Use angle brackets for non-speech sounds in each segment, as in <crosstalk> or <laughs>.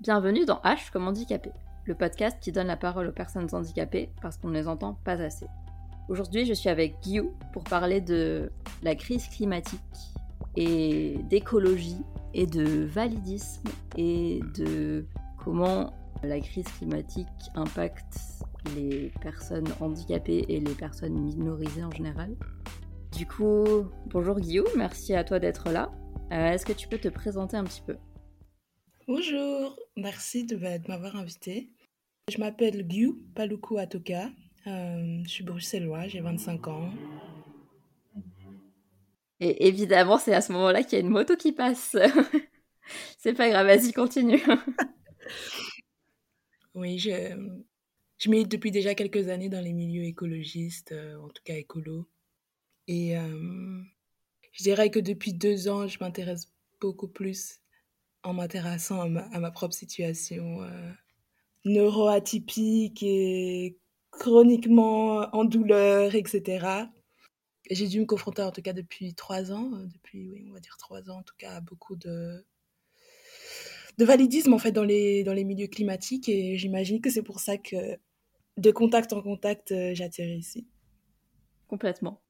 Bienvenue dans H comme handicapé, le podcast qui donne la parole aux personnes handicapées parce qu'on ne les entend pas assez. Aujourd'hui, je suis avec Guillaume pour parler de la crise climatique et d'écologie et de validisme et de comment la crise climatique impacte les personnes handicapées et les personnes minorisées en général. Du coup, bonjour Guillaume, merci à toi d'être là. Euh, est-ce que tu peux te présenter un petit peu? Bonjour, merci de, bah, m'avoir invité. Je m'appelle Guillaume Paluku Atoka, euh, je suis bruxellois, j'ai 25 ans. Et évidemment, c'est à ce moment-là qu'il y a une moto qui passe. <laughs> c'est pas grave, vas-y, continue. <laughs> oui, je, je milite depuis déjà quelques années dans les milieux écologistes, euh, en tout cas écolo. Et euh, je dirais que depuis deux ans, je m'intéresse beaucoup plus en m'intéressant à, ma, propre situation euh, neuroatypique et chroniquement en douleur, etc. J'ai dû me confronter, en tout cas depuis trois ans, euh, depuis, oui, on va dire trois ans en tout cas, à beaucoup de, de validisme en fait dans les, dans les milieux climatiques et j'imagine que c'est pour ça que de contact en contact, j'atterris ici. Complètement.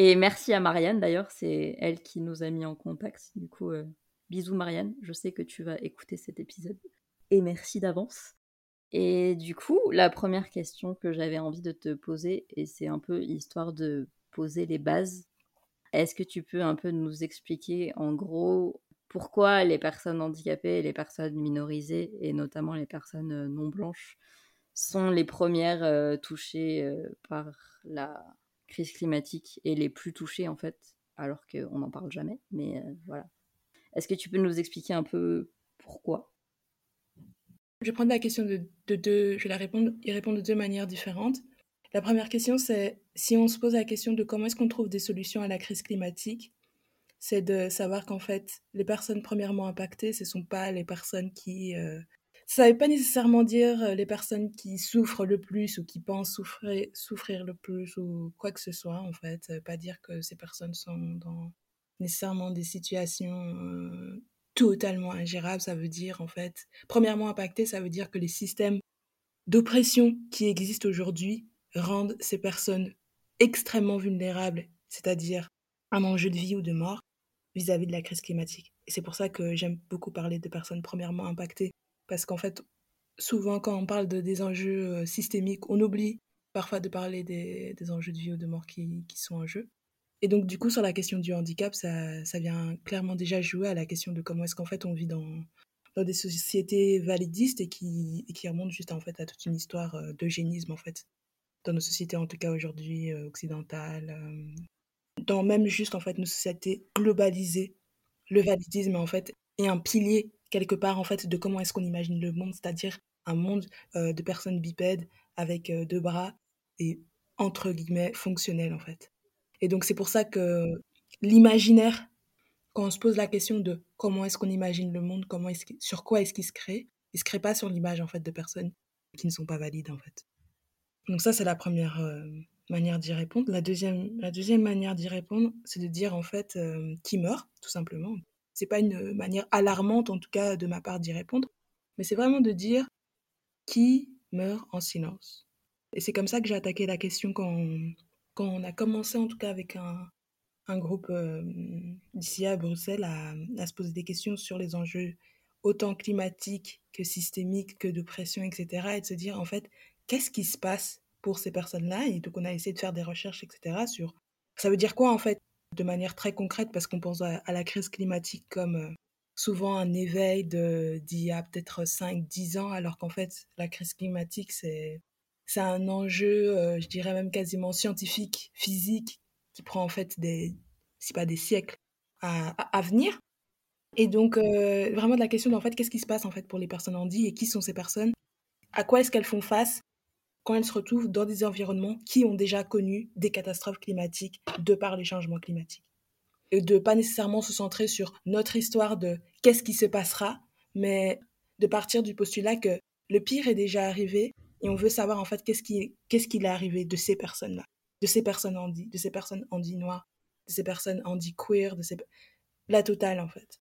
Et merci à Marianne d'ailleurs, c'est elle qui nous a mis en contact. Du coup, euh, bisous Marianne, je sais que tu vas écouter cet épisode. Et merci d'avance. Et du coup, la première question que j'avais envie de te poser, et c'est un peu histoire de poser les bases, est-ce que tu peux un peu nous expliquer en gros pourquoi les personnes handicapées les personnes minorisées, et notamment les personnes euh, non blanches, sont les premières euh, touchées par la crise climatique et les plus touchés en fait, alors qu'on n'en parle jamais. Mais euh, voilà. Est-ce que tu peux nous expliquer un peu pourquoi? Je vais prendre la question de, deux, je vais la répondre, y répondre de deux manières différentes. La première question, c'est si on se pose la question de comment est-ce qu'on trouve des solutions à la crise climatique, c'est de savoir qu'en fait, les personnes premièrement impactées, ce ne sont pas les personnes qui euh, ça ne veut pas nécessairement dire euh, les personnes qui souffrent le plus ou qui pensent souffrir, souffrir le plus ou quoi que ce soit, en fait. Ça veut pas dire que ces personnes sont dans nécessairement des situations totalement ingérables. Ça veut dire, en fait, premièrement impacté, ça veut dire que les systèmes d'oppression qui existent aujourd'hui rendent ces personnes extrêmement vulnérables, c'est-à-dire un enjeu de vie ou de mort vis-à-vis -vis de la crise climatique. Et c'est pour ça que j'aime beaucoup parler de personnes premièrement impactées parce qu'en fait, souvent, quand on parle de, des enjeux systémiques, on oublie parfois de parler des, enjeux de vie ou de mort qui, sont en jeu. Et donc, du coup, sur la question du handicap, ça, ça vient clairement déjà jouer à la question de comment est-ce qu'en fait on vit dans, dans des sociétés validistes et qui, qui remontent juste en fait à toute une histoire euh, d'eugénisme en fait dans nos sociétés en tout cas aujourd'hui euh, occidentales dans même juste en fait nos sociétés globalisées le validisme en fait est un pilier quelque part en fait de comment est-ce qu'on imagine le monde, c'est-à-dire un monde euh, de personnes bipèdes avec euh, deux bras et entre guillemets fonctionnels en fait. Et donc c'est pour ça que l'imaginaire, quand on se pose la question de comment est-ce qu'on imagine le monde, comment sur quoi est-ce qu'il se crée, il se crée pas sur l'image en fait de personnes qui ne sont pas valides en fait. Donc ça c'est la première euh, manière d'y répondre. La deuxième, la deuxième manière d'y répondre, c'est de dire en fait qui meurt tout simplement. C'est pas une manière alarmante, en tout cas, de ma part d'y répondre, mais c'est vraiment de dire qui meurt en silence. Et c'est comme ça que j'ai attaqué la question quand quand on a commencé, en tout cas, avec un, un groupe euh, d'ici à Bruxelles à, se poser des questions sur les enjeux autant climatiques que systémiques, que de pression, etc. Et de se dire, en fait, qu'est-ce qui se passe pour ces personnes-là? Et donc, on a essayé de faire des recherches, etc. sur ça veut dire quoi, en fait, de manière très concrète parce qu'on pense à, la crise climatique comme euh, souvent un éveil d'il y a peut-être 5-10 ans, alors qu'en fait, la crise climatique, c'est c'est un enjeu, euh, je dirais même quasiment scientifique, physique, qui prend en fait des, si pas des siècles à, à, venir. Et donc, euh, vraiment de la question en fait, qu'est-ce qui se passe en fait pour les personnes handies et qui sont ces personnes? À quoi est-ce qu'elles font face quand elles se retrouvent dans des environnements qui ont déjà connu des catastrophes climatiques de par les changements climatiques? Et de pas nécessairement se centrer sur notre histoire de qu'est-ce qui se passera, mais de partir du postulat que le pire est déjà arrivé et on veut savoir en fait qu'est-ce qui, qu'est-ce qui est arrivé de ces personnes-là, de ces personnes handy, de ces personnes handy noires, de ces personnes handy queer, de la totale en fait.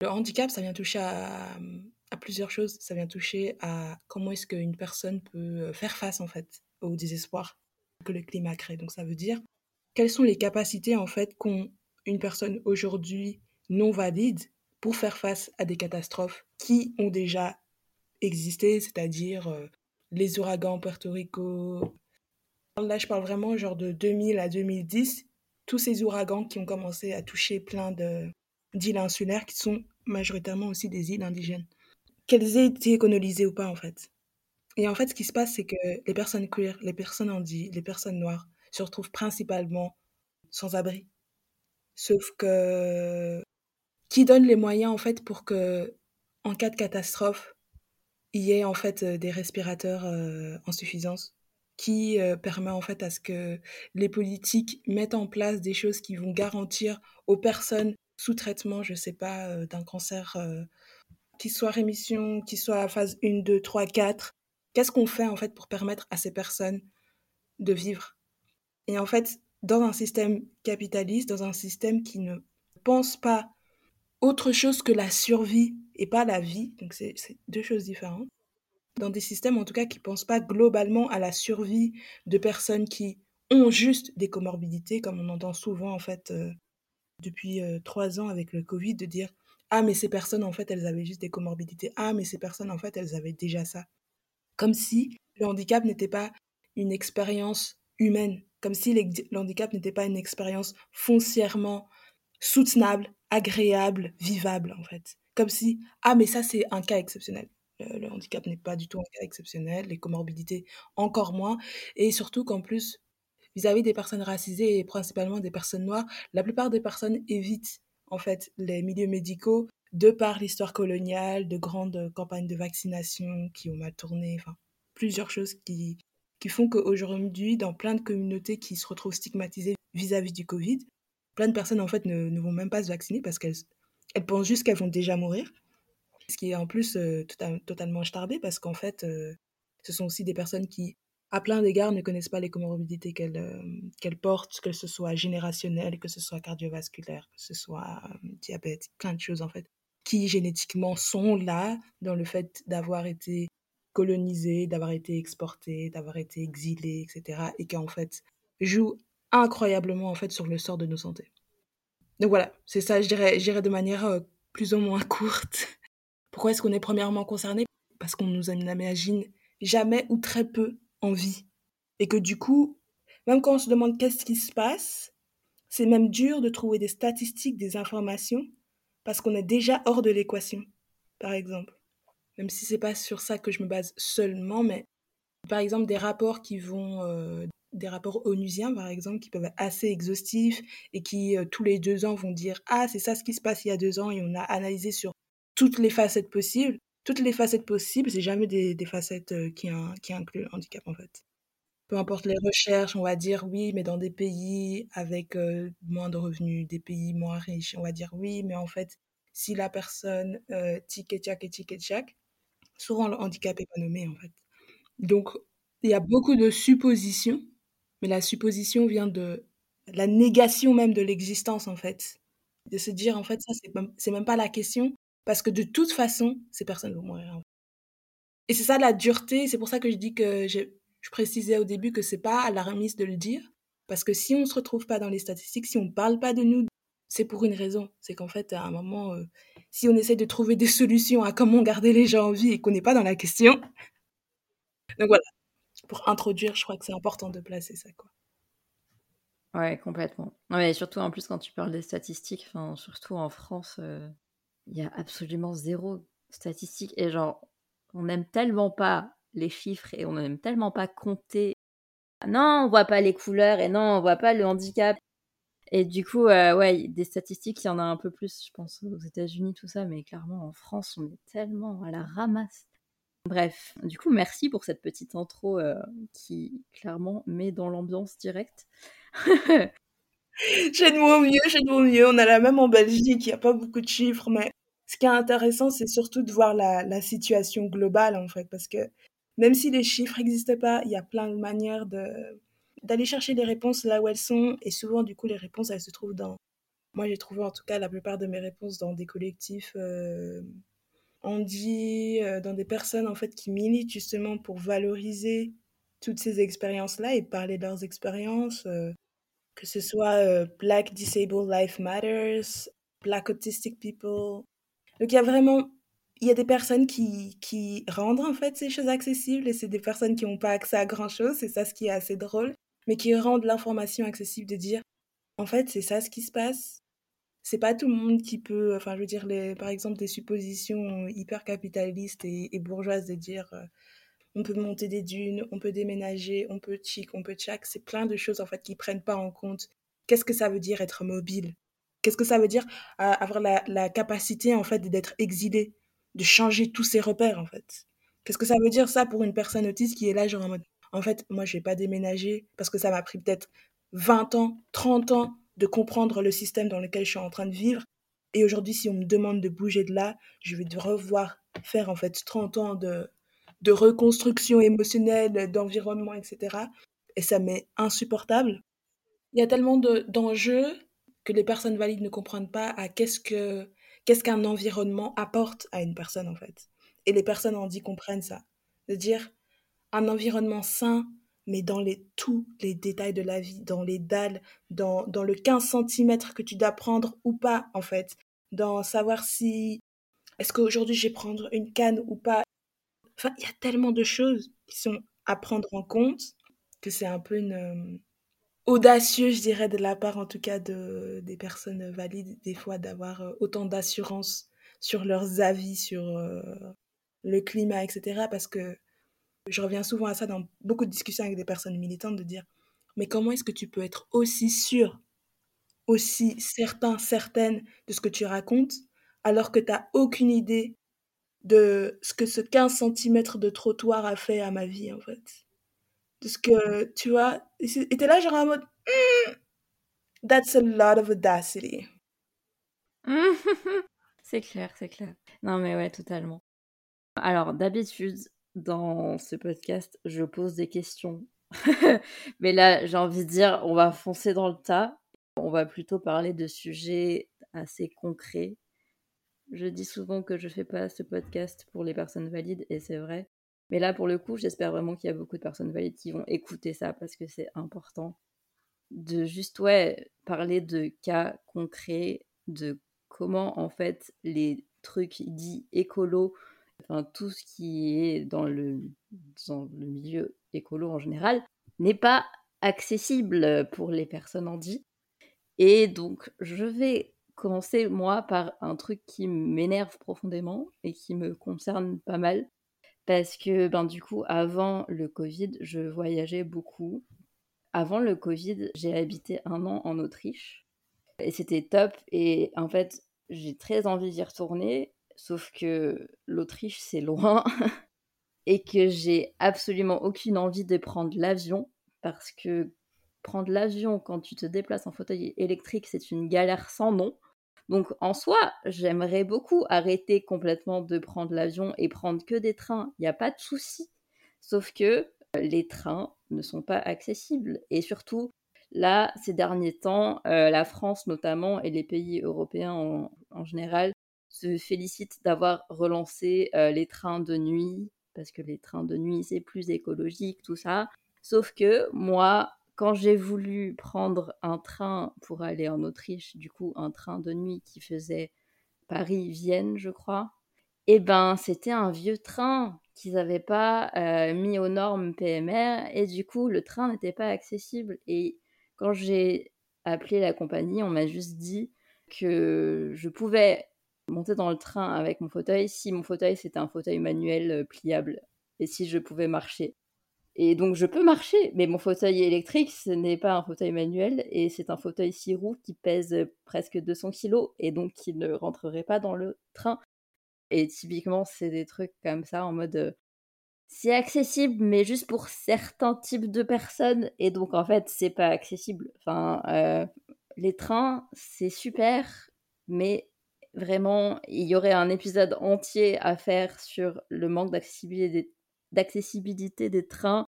Le handicap, ça vient toucher à, plusieurs choses. Ça vient toucher à comment est-ce qu'une personne peut faire face en fait au désespoir que le climat crée. Donc ça veut dire quelles sont les capacités en fait qu'ont une personne aujourd'hui non valide pour faire face à des catastrophes qui ont déjà existé, c'est-à-dire euh, les ouragans en Puerto Rico. Là, je parle vraiment genre de 2000 à 2010, tous ces ouragans qui ont commencé à toucher plein d'îles insulaires qui sont majoritairement aussi des îles indigènes. Qu'elles aient été colonisées ou pas, en fait. Et en fait, ce qui se passe, c'est que les personnes queer, les personnes handies, les personnes noires se retrouvent principalement sans abri. Sauf que qui donne les moyens en fait pour que en cas de catastrophe, il y ait en fait euh, des respirateurs euh, en suffisance qui euh, permet en fait à ce que les politiques mettent en place des choses qui vont garantir aux personnes sous traitement, je sais pas, d'un cancer qui soit rémission, qui soit à phase 1, 2, 3, 4. Qu'est-ce qu'on fait en fait pour permettre à ces personnes de vivre? Et en fait, dans un système capitaliste, dans un système qui ne pense pas autre chose que la survie et pas la vie, donc c'est deux choses différentes, dans des systèmes en tout cas qui ne pensent pas globalement à la survie de personnes qui ont juste des comorbidités, comme on entend souvent en fait euh, depuis euh, trois ans avec le Covid, de dire ah mais ces personnes en fait elles avaient juste des comorbidités, ah mais ces personnes en fait elles avaient déjà ça. Comme si le handicap n'était pas une expérience humaine, comme si le handicap n'était pas une expérience foncièrement soutenable, agréable, vivable en fait. Comme si, ah mais ça c'est un cas exceptionnel. Le, handicap n'est pas du tout un cas exceptionnel, les comorbidités encore moins. Et surtout qu'en plus, vis-à-vis des personnes racisées et principalement des personnes noires, la plupart des personnes évitent en fait les milieux médicaux de par l'histoire coloniale, de grandes campagnes de vaccination qui ont mal tourné, enfin plusieurs choses qui, qui font qu'aujourd'hui, dans plein de communautés qui se retrouvent stigmatisées vis-à-vis du Covid, plein de personnes en fait ne, ne vont même pas se vacciner parce qu'elles elles pensent juste qu'elles vont déjà mourir. Ce qui est en plus euh, tota-, totalement starbé parce qu'en fait, euh, ce sont aussi des personnes qui, à plein d'égards, ne connaissent pas les comorbidités qu'elles euh, portent, que ce soit générationnel, que ce soit cardiovasculaire, que ce soit diabète, plein de choses en fait, qui génétiquement sont là dans le fait d'avoir été colonisé, d'avoir été exporté, d'avoir été exilé, etc. Et qui en fait joue incroyablement en fait sur le sort de nos santé. Donc voilà, c'est ça, je dirais, de manière euh, plus ou moins <laughs> courte. Pourquoi est-ce qu'on est premièrement concerné? Parce qu'on nous imagine jamais ou très peu en vie. Et que du coup, même quand on se demande qu'est-ce qui se passe, c'est même dur de trouver des statistiques, des informations, parce qu'on est déjà hors de l'équation, par exemple même si c'est pas sur ça que je me base seulement, mais par exemple des rapports qui vont, euh, des rapports onusiens par exemple, qui peuvent être assez exhaustifs et qui euh, tous les deux ans vont dire ah c'est ça ce qui se passe il y a deux ans et on a analysé sur toutes les facettes possibles. Toutes les facettes possibles, c'est jamais des, facettes euh, qui, incluent le handicap en fait. Peu importe les recherches, on va dire oui, mais dans des pays avec moins de revenus, des pays moins riches, on va dire oui, mais en fait, si la personne tic et tchac et tic et tchac, Souvent, le handicap n'est pas nommé, en fait. Donc, il y a beaucoup de suppositions, mais la supposition vient de la négation même de l'existence, en fait. De se dire, en fait, ça, c'est même, même pas la question, parce que de toute façon, ces personnes vont mourir. Et c'est ça la dureté, c'est pour ça que je dis que je, je précisais au début que c'est pas à la remise de le dire, parce que si on se retrouve pas dans les statistiques, si on parle pas de nous, c'est pour une raison. C'est qu'en fait, à un moment, euh, si on essaie de trouver des solutions à comment garder les gens en vie et qu'on n'est pas dans la question. <laughs> Donc voilà, pour introduire, je crois que c'est important de placer ça. Quoi. Ouais, complètement. Ouais, surtout en plus quand tu parles des statistiques, surtout en France, euh, il y a absolument zéro statistique. Et genre, on n'aime tellement pas les chiffres et on n'aime tellement pas compter. Non, on voit pas les couleurs et non, on voit pas le handicap. Et du coup, euh, ouais, des statistiques, il y en a un peu plus, je pense, aux États-Unis, tout ça, mais clairement, en France, on est tellement à la ramasse. Bref, du coup, merci pour cette petite intro euh, qui, clairement, met dans l'ambiance directe. j'ai de mon mieux, j'ai de mon mieux. On a la même en Belgique, il n'y a pas beaucoup de chiffres, mais ce qui est intéressant, c'est surtout de voir la, situation globale, en fait, parce que même si les chiffres n'existaient pas, il y a plein de manières d'aller chercher les réponses là où elles sont. Et souvent, du coup, les réponses, elles se trouvent dans... Moi, j'ai trouvé en tout cas la plupart de mes réponses dans des collectifs euh, on dit euh, dans des personnes en fait qui militent justement pour valoriser toutes ces expériences-là et parler de leurs expériences, euh, que ce soit euh, Black Disabled Life Matters, Black Autistic People. Donc il y a vraiment, il y a des personnes qui, qui rendent en fait ces choses accessibles et c'est des personnes qui n'ont pas accès à grand-chose, c'est ça ce qui est assez drôle, mais qui rendent l'information accessible de dire, en fait c'est ça ce qui se passe, c'est pas tout le monde qui peut, enfin, je veux dire, les, par exemple, des suppositions hyper capitalistes et, bourgeoises de dire euh, on peut monter des dunes, on peut déménager, on peut chic, on peut tchac, c'est plein de choses en fait qui prennent pas en compte qu'est-ce que ça veut dire être mobile, qu'est-ce que ça veut dire avoir la, la capacité en fait d'être exilé, de changer tous ses repères en fait. Qu'est-ce que ça veut dire ça pour une personne autiste qui est là genre en mode en fait moi je vais pas déménager parce que ça m'a pris peut-être 20 ans, 30 ans de comprendre le système dans lequel je suis en train de vivre. Et aujourd'hui, si on me demande de bouger de là, je vais revoir faire en fait 30 ans de, de reconstruction émotionnelle, d'environnement, etc. Et ça m'est insupportable. Il y a tellement d'enjeux que les personnes valides ne comprennent pas à qu'est-ce que qu'est-ce qu'un environnement apporte à une personne en fait. Et les personnes en dit comprennent ça. De dire un environnement sain, mais dans les, tous les détails de la vie, dans les dalles, dans, dans le 15 cm que tu dois prendre ou pas, en fait, dans savoir si est-ce qu'aujourd'hui je vais prendre une canne ou pas. Enfin, il y a tellement de choses qui sont à prendre en compte que c'est un peu une euh, audacieux, je dirais, de la part en tout cas de, des personnes valides, des fois, d'avoir euh, autant d'assurance sur leurs avis, sur euh, le climat, etc. Parce que je reviens souvent à ça dans beaucoup de discussions avec des personnes militantes, de dire, mais comment est-ce que tu peux être aussi sûr, aussi certain, certaine de ce que tu racontes, alors que tu n'as aucune idée de ce que ce 15 cm de trottoir a fait à ma vie, en fait? De ce que, tu vois, et t'es là genre en mode, hmm, that's a lot of audacity. <laughs> c'est clair, c'est clair. Non mais ouais, totalement. Alors d'habitude, dans ce podcast, je pose des questions. <laughs> Mais là, j'ai envie de dire, on va foncer dans le tas. On va plutôt parler de sujets assez concrets. Je dis souvent que je fais pas ce podcast pour les personnes valides, et c'est vrai. Mais là, pour le coup, j'espère vraiment qu'il y a beaucoup de personnes valides qui vont écouter ça parce que c'est important de juste, ouais, parler de cas concrets, de comment, en fait, les trucs dits écolos tout ce qui est dans le, dans le milieu écolo en général, n'est pas accessible pour les personnes handicapées. Et donc, je vais commencer, moi, par un truc qui m'énerve profondément et qui me concerne pas mal. Parce que, ben, du coup, avant le Covid, je voyageais beaucoup. Avant le Covid, j'ai habité un an en Autriche. Et c'était top. Et en fait, j'ai très envie d'y retourner. Sauf que l'Autriche, c'est loin <laughs> et que j'ai absolument aucune envie de prendre l'avion parce que prendre l'avion quand tu te déplaces en fauteuil électrique, c'est une galère sans nom. Donc en soi, j'aimerais beaucoup arrêter complètement de prendre l'avion et prendre que des trains. Il n'y a pas de souci. Sauf que les trains ne sont pas accessibles. Et surtout, là, ces derniers temps, euh, la France notamment et les pays européens en général se félicite d'avoir relancé les trains de nuit, parce que les trains de nuit, c'est plus écologique, tout ça. Sauf que moi, quand j'ai voulu prendre un train pour aller en Autriche, du coup, un train de nuit qui faisait Paris-Vienne, je crois, eh ben, c'était un vieux train qu'ils n'avaient pas mis aux normes PMR, et du coup, le train n'était pas accessible. Et quand j'ai appelé la compagnie, on m'a juste dit que je pouvais monter dans le train avec mon fauteuil si mon fauteuil c'était un fauteuil manuel euh, pliable et si je pouvais marcher. Et donc je peux marcher, mais mon fauteuil électrique, ce n'est pas un fauteuil manuel et c'est un fauteuil six roues qui pèse euh, presque 200 kg et donc qui ne rentrerait pas dans le train. Et typiquement, c'est des trucs comme ça en mode euh, c'est accessible, mais juste pour certains types de personnes et donc en fait, c'est pas accessible. Enfin, les trains, c'est super, mais Vraiment, il y aurait un épisode entier à faire sur le manque d'accessibilité des, trains,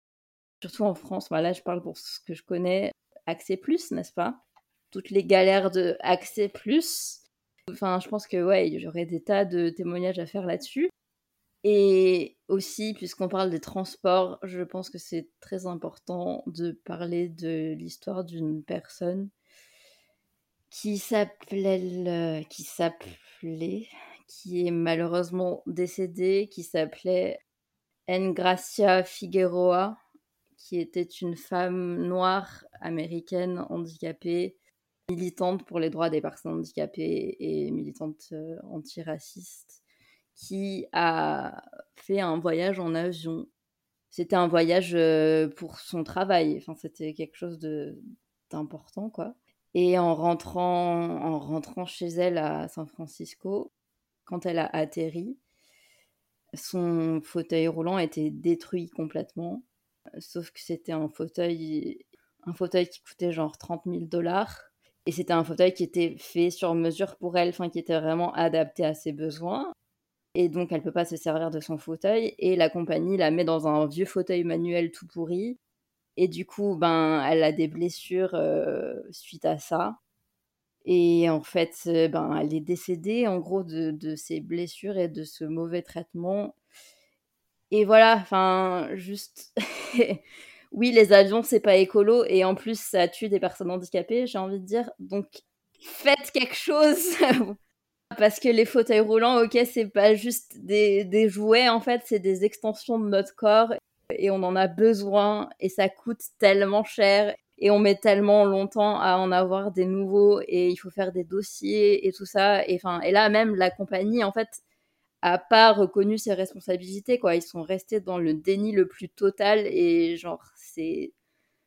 surtout en France. Voilà, je parle pour ce que je connais. Accès Plus, n'est-ce pas? Toutes les galères de Accès Plus. Enfin, je pense que ouais, j'aurais des tas de témoignages à faire là-dessus. Et aussi, puisqu'on parle des transports, je pense que c'est très important de parler de l'histoire d'une personne qui s'appelait, qui s'appelait, qui est malheureusement décédée, qui s'appelait Engracia Figueroa, qui était une femme noire américaine handicapée, militante pour les droits des personnes handicapées et militante euh, antiraciste, qui a fait un voyage en avion. C'était un voyage euh, pour son travail, enfin c'était quelque chose d'important quoi. Et en rentrant, en rentrant chez elle à San Francisco, quand elle a atterri, son fauteuil roulant était détruit complètement. Sauf que c'était un fauteuil, un fauteuil qui coûtait genre 30 000 dollars. Et c'était un fauteuil qui était fait sur mesure pour elle, enfin qui était vraiment adapté à ses besoins. Et donc elle peut pas se servir de son fauteuil. Et la compagnie la met dans un vieux fauteuil manuel tout pourri. Et du coup, ben, elle a des blessures euh, suite à ça. Et en fait, euh, ben, elle est décédée en gros de, de ses blessures et de ce mauvais traitement. Et voilà, enfin, juste. <laughs> oui, les avions, c'est pas écolo. Et en plus, ça tue des personnes handicapées, j'ai envie de dire. Donc, faites quelque chose <laughs> Parce que les fauteuils roulants, ok, c'est pas juste des, des jouets, en fait, c'est des extensions de notre corps et on en a besoin et ça coûte tellement cher et on met tellement longtemps à en avoir des nouveaux et il faut faire des dossiers et tout ça et enfin et là même la compagnie en fait a pas reconnu ses responsabilités quoi. Ils sont restés dans le déni le plus total et genre c'est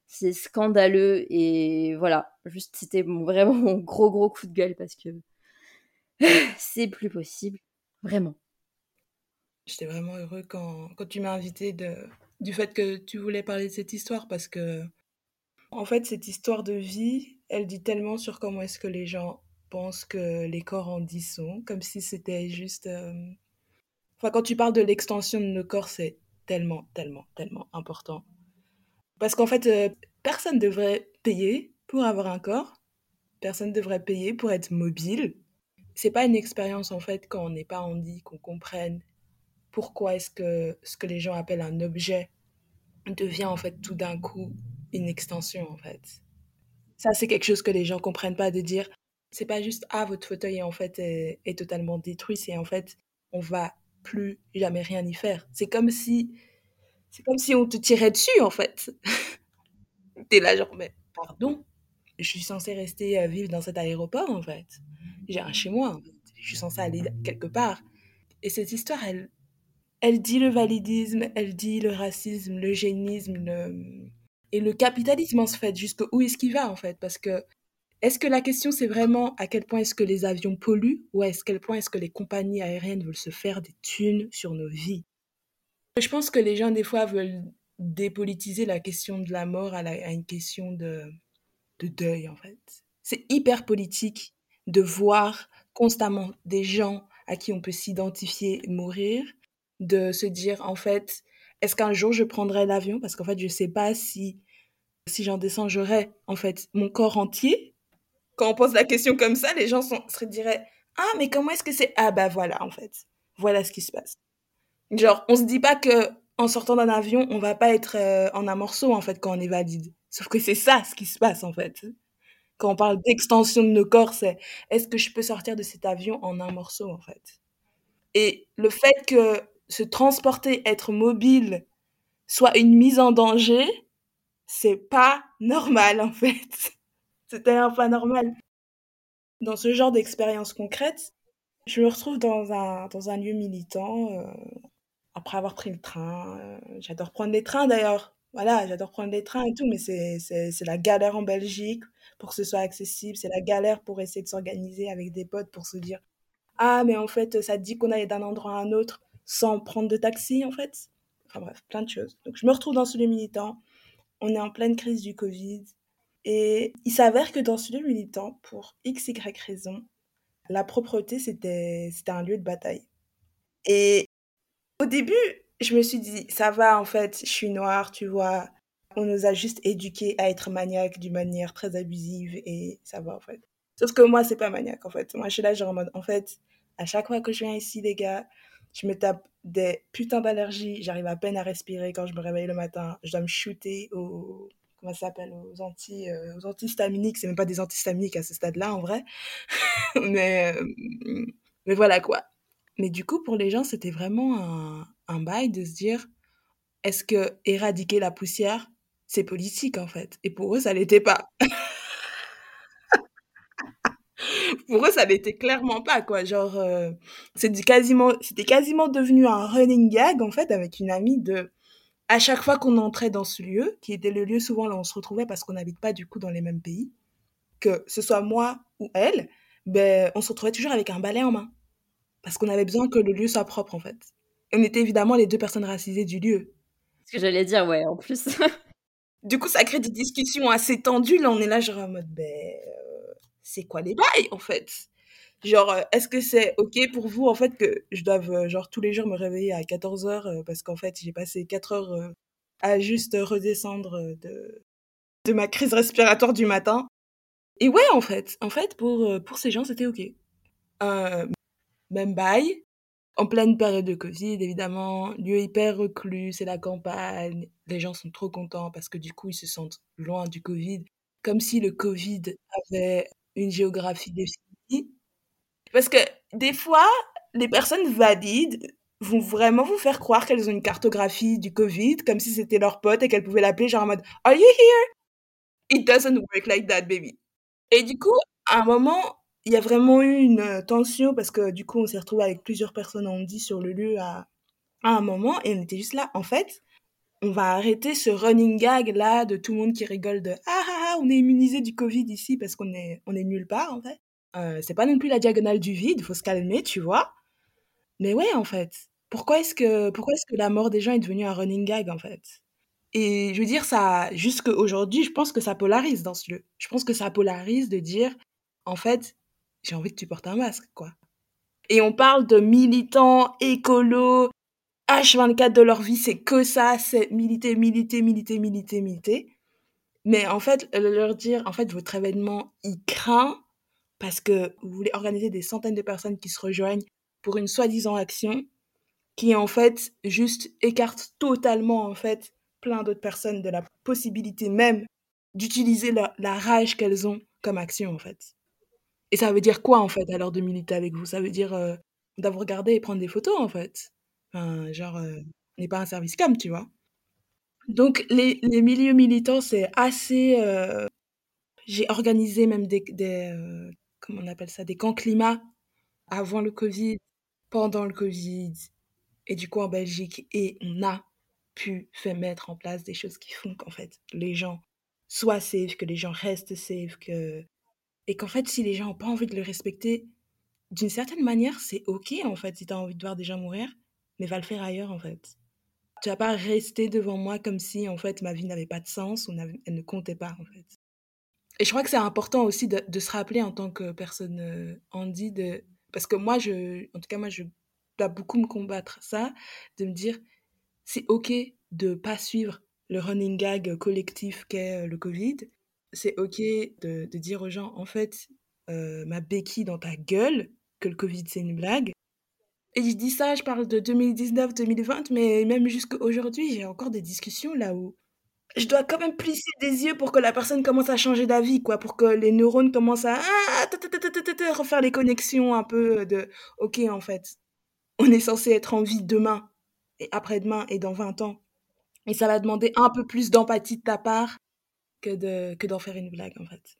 c'est scandaleux et voilà. Juste c'était vraiment mon gros gros coup de gueule parce que <laughs> c'est plus possible vraiment. J'étais vraiment heureux quand, quand tu m'as invité de, du fait que tu voulais parler de cette histoire parce que en fait, cette histoire de vie, elle dit tellement sur comment est-ce que les gens pensent que les corps en sont, comme si c'était juste... Euh, enfin, quand tu parles de l'extension de nos corps, c'est tellement, tellement, tellement important. Parce qu'en fait, euh, personne ne devrait payer pour avoir un corps. Personne ne devrait payer pour être mobile. C'est pas une expérience, en fait, quand on n'est pas handi, qu'on comprenne pourquoi est-ce que ce que les gens appellent un objet devient, en fait, tout d'un coup une extension en fait. Ça, c'est quelque chose que les gens comprennent pas de dire. C'est pas juste ah votre fauteuil en fait est, totalement détruit, c'est en fait on va plus jamais rien y faire. C'est comme si c'est comme si on te tirait dessus en fait. <laughs> T'es là genre mais pardon, je suis censée rester euh, vivre dans cet aéroport en fait. J'ai un chez moi, en fait. je suis censée aller quelque part. Et cette histoire, elle, elle dit le validisme, elle dit le racisme, le génisme, le, et le capitalisme, en fait, jusqu'où est-ce qu'il va, en fait Parce que, est-ce que la question, c'est vraiment à quel point est-ce que les avions polluent ou à quel point est-ce que les compagnies aériennes veulent se faire des thunes sur nos vies? Je pense que les gens, des fois, veulent dépolitiser la question de la mort à, une question de, de deuil, en fait. C'est hyper politique de voir constamment des gens à qui on peut s'identifier mourir, de se dire, en fait, est-ce qu'un jour je prendrai l'avion? Parce qu'en fait, je ne sais pas si, si j'en descends, j'aurai en fait mon corps entier. Quand on pose la question comme ça, les gens se diraient Ah, mais comment est-ce que c'est Ah, bah voilà, en fait. Voilà ce qui se passe. Genre, on se dit pas que en sortant d'un avion, on va pas être euh, en un morceau, en fait, quand on est valide. Sauf que c'est ça ce qui se passe, en fait. Quand on parle d'extension de nos corps, c'est est-ce que je peux sortir de cet avion en un morceau, en fait? Et le fait que se transporter, être mobile, soit une mise en danger, c'est pas normal en fait. <laughs> C'est tellement pas normal. Dans ce genre d'expérience concrète, je me retrouve dans un, dans un lieu militant, euh, après avoir pris le train. Euh, j'adore prendre les trains d'ailleurs. Voilà, j'adore prendre les trains et tout, mais c'est la galère en Belgique pour que ce soit accessible. C'est la galère pour essayer de s'organiser avec des potes pour se dire Ah, mais en fait, ça dit qu'on aille d'un endroit à un autre? Sans prendre de taxi, en fait. Enfin bref, plein de choses. Donc je me retrouve dans ce lieu militant. On est en pleine crise du Covid. Et il s'avère que dans ce lieu militant, pour x, y raison, la propreté, c'était un lieu de bataille. Et au début, je me suis dit, ça va, en fait, je suis noire, tu vois. On nous a juste éduqués à être maniaques d'une manière très abusive et ça va, en fait. Sauf que moi, c'est pas maniaque, en fait. Moi, je suis là, genre en mode, en fait, à chaque fois que je viens ici, les gars, je me tape des putains d'allergies. J'arrive à peine à respirer quand je me réveille le matin. Je dois me shooter aux. Comment ça s'appelle Aux, anti, euh, aux antihistaminiques. C'est même pas des antihistaminiques à ce stade-là, en vrai. <laughs> mais, euh, mais voilà, quoi. Mais du coup, pour les gens, c'était vraiment un, un bail de se dire est-ce que éradiquer la poussière, c'est politique, en fait? Et pour eux, ça l'était pas. <laughs> pour eux, ça n'était clairement pas, quoi. Genre, euh, c'était quasiment, c'était quasiment devenu un running gag, en fait, avec une amie de, à chaque fois qu'on entrait dans ce lieu, qui était le lieu souvent là où on se retrouvait parce qu'on n'habite pas du coup dans les mêmes pays, que ce soit moi ou elle, ben, on se retrouvait toujours avec un balai en main. Parce qu'on avait besoin que le lieu soit propre, en fait. On était évidemment les deux personnes racisées du lieu. Ce que j'allais dire, ouais, en plus. du coup, ça crée des discussions assez tendues. Là, on est là, genre en mode, ben, c'est quoi les bails, en fait? Genre, euh, est-ce que c'est OK pour vous, en fait, que je doive, euh, genre, tous les jours me réveiller à 14 heures euh, parce qu'en fait, j'ai passé 4 heures à juste redescendre de, de ma crise respiratoire du matin? Et ouais, en fait, en fait, pour, pour ces gens, c'était OK. même bail, en pleine période de Covid, évidemment, lieu hyper reclus, c'est la campagne, les gens sont trop contents parce que du coup, ils se sentent loin du Covid, comme si le Covid avait une géographie définie. Parce que des fois, les personnes valides vont vraiment vous faire croire qu'elles ont une cartographie du Covid, comme si c'était leur pote et qu'elles pouvaient l'appeler genre en mode Are you here? It doesn't work like that, baby. Et du coup, à un moment, il y a vraiment eu une euh, tension parce que du coup, on s'est retrouvé avec plusieurs personnes, on dit, sur le lieu à, à un moment et on était juste là. En fait, on va arrêter ce running gag là de tout le monde qui rigole de ah ah on est immunisé du Covid ici parce qu'on est on est nulle part en fait. Euh, c'est pas non plus la diagonale du vide, faut se calmer, tu vois. Mais ouais en fait, pourquoi est-ce que pourquoi est-ce que la mort des gens est devenue un running gag en fait? Et je veux dire ça jusqu'à aujourd'hui, je pense que ça polarise dans ce lieu. Je pense que ça polarise de dire en fait, j'ai envie que tu portes un masque quoi. Et on parle de militants écolos H24 de leur vie, c'est que ça, c'est militer, militer, militer, militer, militer. Mais en fait, leur dire, en fait, votre événement, il craint parce que vous voulez organiser des centaines de personnes qui se rejoignent pour une soi-disant action qui, en fait, juste écarte totalement, en fait, plein d'autres personnes de la possibilité même d'utiliser la, rage qu'elles ont comme action, en fait. Et ça veut dire quoi, en fait, alors de militer avec vous? Ça veut dire euh, d'avoir regardé et prendre des photos, en fait. Genre, euh, n'est pas un service cam, tu vois. Donc, les, les milieux militants, c'est assez. Euh, j'ai organisé même des. des euh, comment on appelle ça Des camps climat avant le Covid, pendant le Covid, et du coup en Belgique. Et on a pu faire mettre en place des choses qui font qu'en fait, les gens soient safe, que les gens restent safe, que. Et qu'en fait, si les gens n'ont pas envie de le respecter, d'une certaine manière, c'est ok en fait, si tu as envie de voir des gens mourir mais va le faire ailleurs en fait. Tu vas pas rester devant moi comme si en fait ma vie n'avait pas de sens ou elle ne comptait pas en fait. Et je crois que c'est important aussi de, se rappeler en tant que personne euh, handi de parce que moi je en tout cas moi je dois beaucoup me combattre ça de me dire c'est OK de pas suivre le running gag collectif qu'est euh, le Covid. C'est OK de, de, dire aux gens en fait euh, ma béquille dans ta gueule que le Covid c'est une blague et je dis ça, je parle de 2019-2020, mais même jusqu'à aujourd'hui, j'ai encore des discussions là où je dois quand même plisser des yeux pour que la personne commence à changer d'avis, quoi, pour que les neurones commencent à refaire les connexions un peu de OK, en fait, on est censé être en vie demain et après-demain et dans 20 ans. Et ça va demander un peu plus d'empathie de ta part que d'en faire une blague, en fait.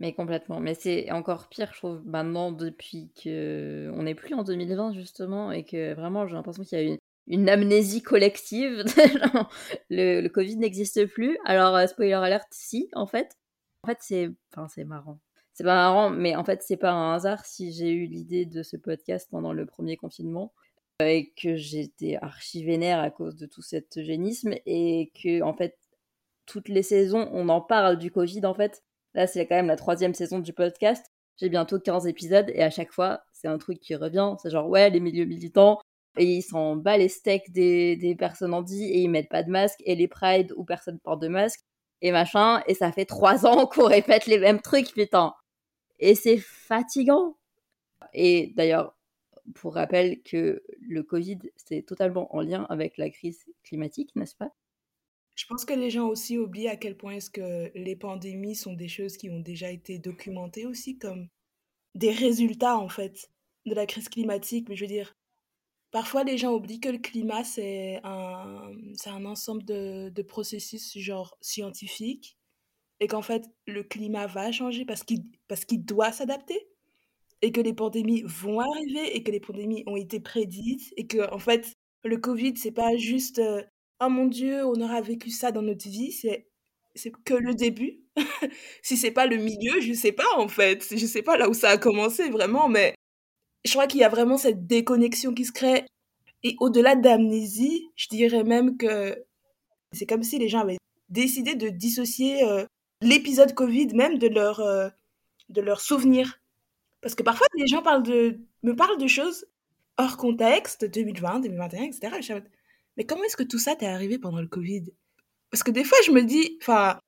Mais complètement. Mais c'est encore pire, je trouve, maintenant, depuis que on n'est plus en 2020, justement, et que vraiment, j'ai l'impression qu'il y a une, une amnésie collective. <laughs> le, Covid n'existe plus. Alors, euh, spoiler alert, si, en fait. En fait, c'est enfin, marrant. C'est pas marrant, mais en fait, c'est pas un hasard si j'ai eu l'idée de ce podcast pendant le premier confinement euh, et que j'étais archi vénère à cause de tout cet eugénisme et que, en fait, toutes les saisons, on en parle du Covid, en fait Là, c'est quand même la troisième saison du podcast. J'ai bientôt 15 épisodes et à chaque fois, c'est un truc qui revient. C'est genre, ouais, les milieux militants, et ils s'en bat les steaks des, des personnes dit et ils mettent pas de masque et les prides où personne porte de masque et machin. Et ça fait trois <laughs> ans qu'on répète les mêmes trucs, putain. Et c'est fatigant. Et d'ailleurs, pour rappel que le Covid, c'est totalement en lien avec la crise climatique, n'est-ce pas? Je pense que les gens aussi oublient à quel point est-ce que les pandémies sont des choses qui ont déjà été documentées aussi comme des résultats en fait de la crise climatique. Mais je veux dire, parfois les gens oublient que le climat c'est un, c'est un ensemble de, de processus genre scientifiques et qu'en fait le climat va changer parce qu'il parce qu'il doit s'adapter et que les pandémies vont arriver et que les pandémies ont été prédites et que en fait le Covid c'est pas juste euh, oh mon dieu on aura vécu ça dans notre vie c'est c'est que le début. <laughs> Si c'est pas le milieu je sais pas en fait. Je sais pas là où ça a commencé vraiment mais je crois qu'il y a vraiment cette déconnexion qui se crée. Et au-delà d'amnésie je dirais même que c'est comme si les gens avaient décidé de dissocier euh, l'épisode Covid même de leur euh, de leurs souvenirs parce que parfois, les gens parlent de, me parlent de choses hors contexte, 2020, 2021, etc. mais comment est-ce que tout ça t'est arrivé pendant le Covid? Parce que des fois, je me dis, enfin,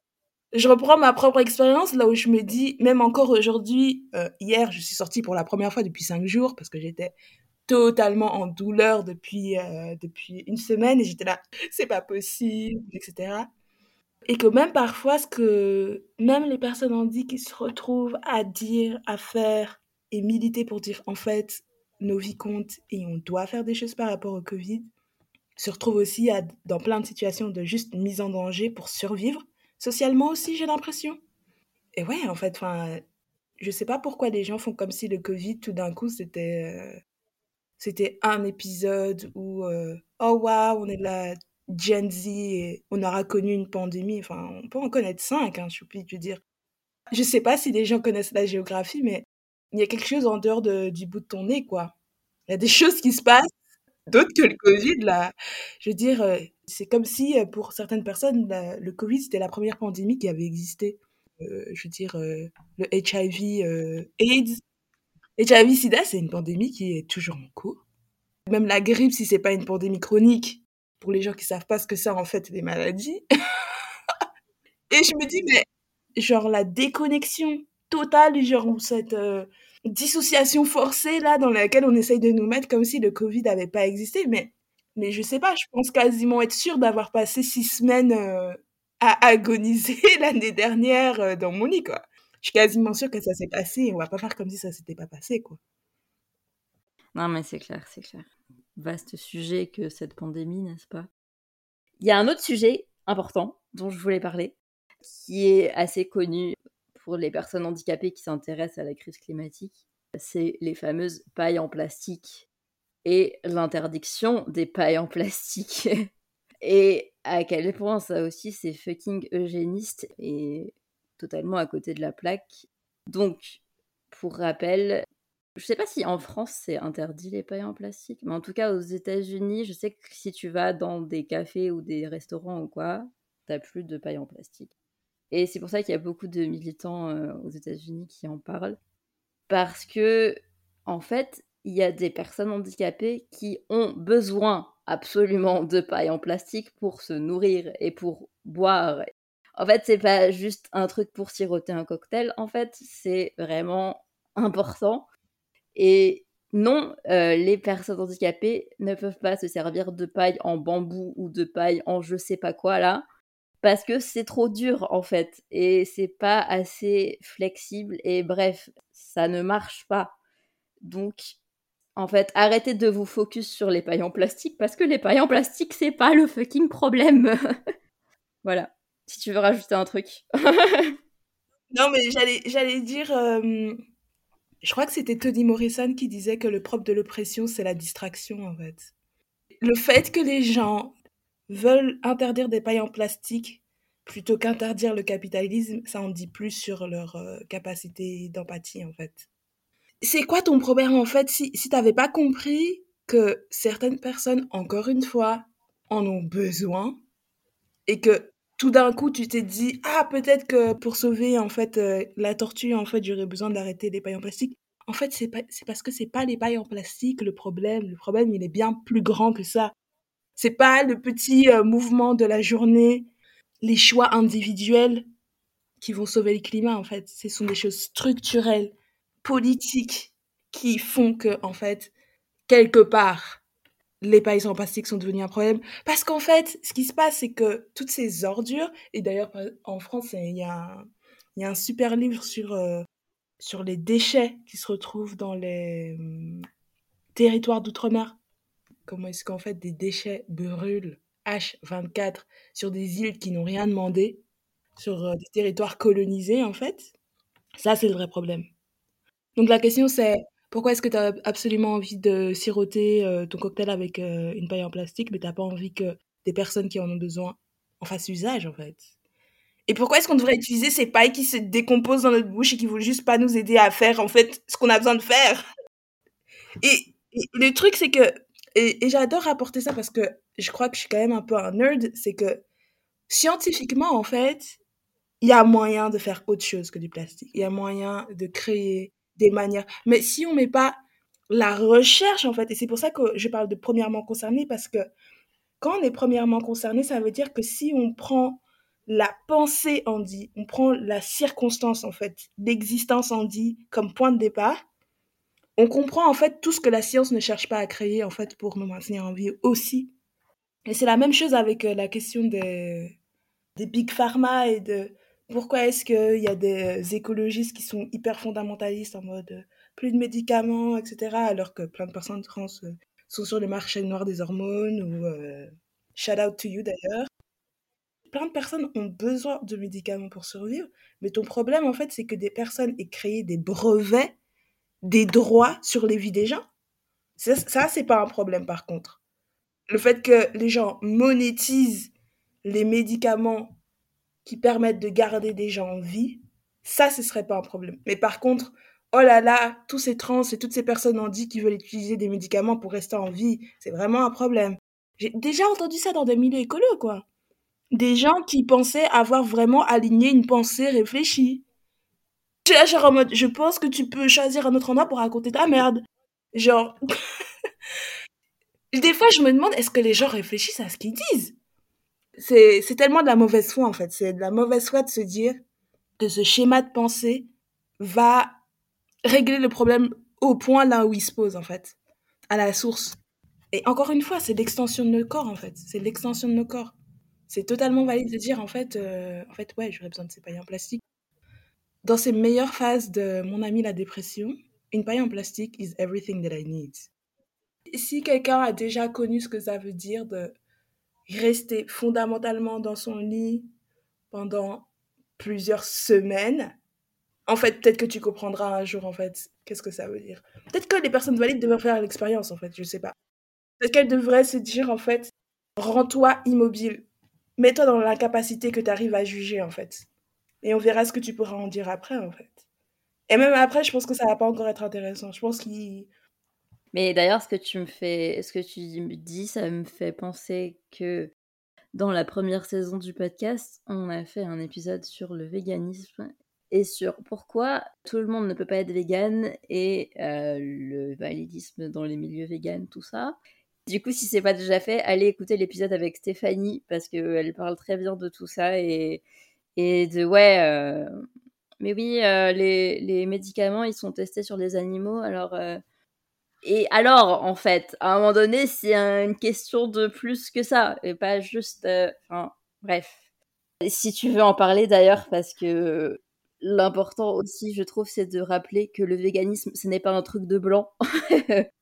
je reprends ma propre expérience là où je me dis, même encore aujourd'hui, euh, hier, je suis sortie pour la première fois depuis cinq jours parce que j'étais totalement en douleur depuis, euh, depuis une semaine et j'étais là, <laughs> c'est pas possible, etc. Et que même parfois, ce que même les personnes ont dit qui se retrouvent à dire, à faire, et militer pour dire en fait nos vies comptent et on doit faire des choses par rapport au Covid, se retrouve aussi dans plein de situations de juste mise en danger pour survivre, socialement aussi j'ai l'impression. Et ouais, en fait, enfin, je sais pas pourquoi les gens font comme si le Covid tout d'un coup c'était euh, c'était un épisode où euh, oh waouh on est de la Gen Z et on aura connu une pandémie. Enfin, on peut en connaître cinq, hein, je veux dire. Je sais pas si les gens connaissent la géographie, mais il y a quelque chose en dehors de, du bout de ton nez, quoi. Il y a des <laughs> choses qui se passent, d'autres que le Covid, là. Je veux dire, euh, c'est comme si, euh, pour certaines personnes, le Covid, c'était la première pandémie qui avait existé. Euh, je veux dire, le HIV AIDS. HIV-Sida, c'est une pandémie qui est toujours en cours. Même la grippe, si c'est pas une pandémie chronique, pour les gens qui savent pas ce que c'est en fait des maladies. <laughs> Et je me dis, mais genre la déconnexion totale, genre cette dissociation forcée là dans laquelle on essaye de nous mettre comme si le Covid n'avait pas existé. Mais, mais je sais pas, je pense quasiment être sûre d'avoir passé six semaines euh, à agoniser <laughs> l'année dernière euh, dans mon lit, quoi. Je suis quasiment sûre que ça s'est passé. On va pas faire comme si ça s'était pas passé, quoi. Non, mais c'est clair, c'est clair. Vaste sujet que cette pandémie, n'est-ce pas? Il y a un autre sujet important dont je voulais parler, qui est assez connu pour les personnes handicapées qui s'intéressent à la crise climatique, c'est les fameuses pailles en plastique et l'interdiction des pailles en plastique. <laughs> et à quel point ça aussi c'est fucking eugéniste et totalement à côté de la plaque. Donc, pour rappel, je sais pas si en France c'est interdit les pailles en plastique, mais en tout cas aux États-Unis, je sais que si tu vas dans des cafés ou des restaurants ou quoi, t'as plus de pailles en plastique. Et c'est pour ça qu'il y a beaucoup de militants euh, aux États-Unis qui en parlent. Parce que, en fait, il y a des personnes handicapées qui ont besoin absolument de paille en plastique pour se nourrir et pour boire. En fait, c'est pas juste un truc pour siroter un cocktail. En fait, c'est vraiment important. Et non, euh, les personnes handicapées ne peuvent pas se servir de paille en bambou ou de paille en je sais pas quoi là parce que c'est trop dur en fait et c'est pas assez flexible et bref, ça ne marche pas. Donc en fait, arrêtez de vous focus sur les pailles en plastique parce que les pailles en plastique c'est pas le fucking problème. <laughs> voilà. Si tu veux rajouter un truc. <laughs> non mais j'allais j'allais dire euh, je crois que c'était Tony Morrison qui disait que le propre de l'oppression c'est la distraction en fait. Le fait que les gens veulent interdire des pailles en plastique plutôt qu'interdire le capitalisme, ça en dit plus sur leur euh, capacité d'empathie en fait. C'est quoi ton problème en fait si, si t'avais pas compris que certaines personnes, encore une fois, en ont besoin et que tout d'un coup tu t'es dit ah peut-être que pour sauver en fait euh, la tortue en fait j'aurais besoin d'arrêter les pailles en plastique. En fait c'est c'est parce que c'est pas les pailles en plastique le problème, le problème il est bien plus grand que ça. C'est pas le petit euh, mouvement de la journée, les choix individuels qui vont sauver le climat, en fait. Ce sont des choses structurelles, politiques, qui font que, en fait, quelque part, les pailles en plastique sont devenus un problème. Parce qu'en fait, ce qui se passe, c'est que toutes ces ordures, et d'ailleurs, en France, il y, a un, super livre sur, euh, sur les déchets qui se retrouvent dans les hum, territoires d'outre-mer. Comment est-ce qu'en fait des déchets brûlent H24 sur des îles qui n'ont rien demandé, sur euh, des territoires colonisés en fait Ça, c'est le vrai problème. Donc la question c'est pourquoi est-ce que tu as absolument envie de siroter euh, ton cocktail avec euh, une paille en plastique, mais tu pas envie que des personnes qui en ont besoin en fassent usage, en fait? Et pourquoi est-ce qu'on devrait utiliser ces pailles qui se décomposent dans notre bouche et qui vont juste pas nous aider à faire, en fait, ce qu'on a besoin de faire? Et, le truc, c'est que... Et, j'adore rapporter ça parce que je crois que je suis quand même un peu un nerd, c'est que scientifiquement, en fait, il y a moyen de faire autre chose que du plastique. Il y a moyen de créer des manières. Mais si on met pas la recherche, en fait, et c'est pour ça que je parle de premièrement concerné, parce que quand on est premièrement concerné, ça veut dire que si on prend la pensée en dit, on prend la circonstance, en fait, l'existence en dit comme point de départ, on comprend en fait tout ce que la science ne cherche pas à créer, en fait, pour nous maintenir en vie aussi. Et c'est la même chose avec euh, la question des, des big pharma et de pourquoi est-ce qu'il y a des écologistes qui sont hyper fondamentalistes en mode euh, plus de médicaments, etc., alors que plein de personnes trans euh, sont sur le marché noir des hormones ou euh, shout out to you d'ailleurs. Plein de personnes ont besoin de médicaments pour survivre, mais ton problème en fait, c'est que des personnes aient créé des brevets, des droits sur les vies des gens. Ça, c'est pas un problème par contre. Le fait que les gens monétisent les médicaments qui permettent de garder des gens en vie, ça, ce serait pas un problème. Mais par contre, oh là là, tous ces trans et toutes ces personnes en dit qui veulent utiliser des médicaments pour rester en vie, c'est vraiment un problème. J'ai déjà entendu ça dans des milieux écolos, quoi. Des gens qui pensaient avoir vraiment aligné une pensée réfléchie. Je là, genre en mode, je pense que tu peux choisir un autre endroit pour raconter ta merde. Genre. <laughs> Des fois, je me demande, est-ce que les gens réfléchissent à ce qu'ils disent? C'est, c'est tellement de la mauvaise foi, en fait. C'est de la mauvaise foi de se dire que ce schéma de pensée va régler le problème au point là où il se pose, en fait. À la source. Et encore une fois, c'est l'extension de nos corps, en fait. C'est l'extension de nos corps. C'est totalement valide de dire, en fait, euh, en fait, ouais, j'aurais besoin de ces pailles en plastique. Dans ces meilleures phases de mon ami la dépression, une paille en plastique is everything that I need. Si quelqu'un a déjà connu ce que ça veut dire de rester fondamentalement dans son lit pendant plusieurs semaines, en fait, peut-être que tu comprendras un jour, en fait, qu'est-ce que ça veut dire. Peut-être que les personnes valides devraient faire l'expérience, en fait, je sais pas. Peut-être qu'elles devraient se dire, en fait, rends-toi immobile. Mets-toi dans l'incapacité que tu arrives à juger, en fait. Et on verra ce que tu pourras en dire après, en fait. Et même après, je pense que ça va pas encore être intéressant. Je pense qu'il mais d'ailleurs, ce que tu me fais, ce que tu dis, ça me fait penser que dans la première saison du podcast, on a fait un épisode sur le véganisme et sur pourquoi tout le monde ne peut pas être vegan et euh, le validisme dans les milieux véganes, tout ça. Du coup, si c'est pas déjà fait, allez écouter l'épisode avec Stéphanie parce qu'elle parle très bien de tout ça et, et de ouais. Euh, mais oui, euh, les, les, médicaments, ils sont testés sur les animaux, alors et alors, en fait, à un moment donné, c'est une question de plus que ça, et pas juste. Euh, enfin, bref. si tu veux en parler d'ailleurs, parce que l'important aussi, je trouve, c'est de rappeler que le véganisme, ce n'est pas un truc de blanc. <laughs>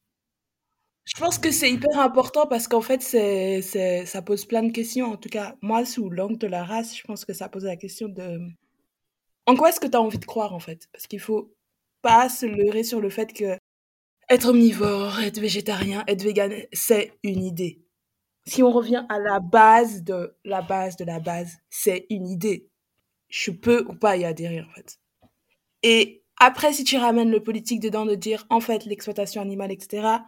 je pense que c'est hyper important parce qu'en fait, c'est, c'est, ça pose plein de questions. En tout cas, moi, sous l'angle de la race, je pense que ça pose la question de. En quoi est-ce que tu as envie de croire, en fait? Parce qu'il faut pas se leurrer sur le fait que être omnivore, être végétarien, être vegan, c'est une idée. Si on revient à la base de la base de la base, c'est une idée. Je peux ou pas y adhérer en fait. Et après, si tu ramènes le politique dedans de dire en fait l'exploitation animale, etc.,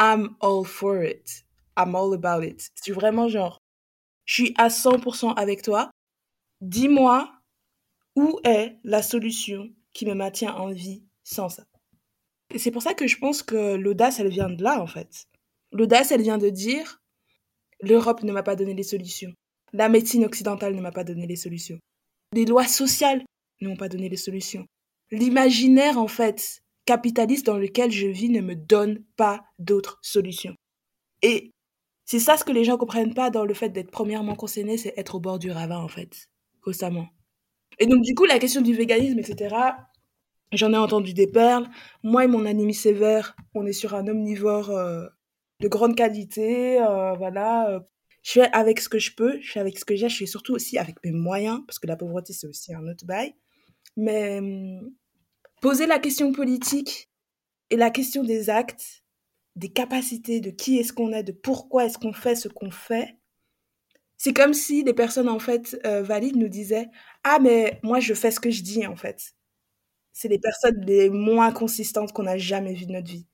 I'm all for it. I'm all about it. C'est vraiment genre, je suis à 100% avec toi. Dis-moi où est la solution qui me maintient en vie sans ça. Et c'est pour ça que je pense que l'audace, elle vient de là, en fait. L'audace, elle vient de dire l'Europe ne m'a pas donné les solutions. La médecine occidentale ne m'a pas donné les solutions. Les lois sociales ne m'ont pas donné les solutions. L'imaginaire, en fait, capitaliste dans lequel je vis ne me donne pas d'autres solutions. Et c'est ça ce que les gens comprennent pas dans le fait d'être premièrement concerné, c'est être au bord du ravin, en fait, constamment. Et donc, du coup, la question du véganisme, etc., j'en ai entendu des perles. Moi et mon anémie sévère, on est sur un omnivore euh, de grande qualité, euh, voilà. Euh, je fais avec ce que je peux, je fais avec ce que j'ai, je fais surtout aussi avec mes moyens, parce que la pauvreté, c'est aussi un autre bail. Mais hum, poser la question politique et la question des actes, des capacités, de qui est-ce qu'on est, de pourquoi est-ce qu'on fait ce qu'on fait, c'est comme si les personnes en fait euh, valides nous disaient ah mais moi je fais ce que je dis en fait. C'est les personnes les moins consistantes qu'on a jamais vues de notre vie.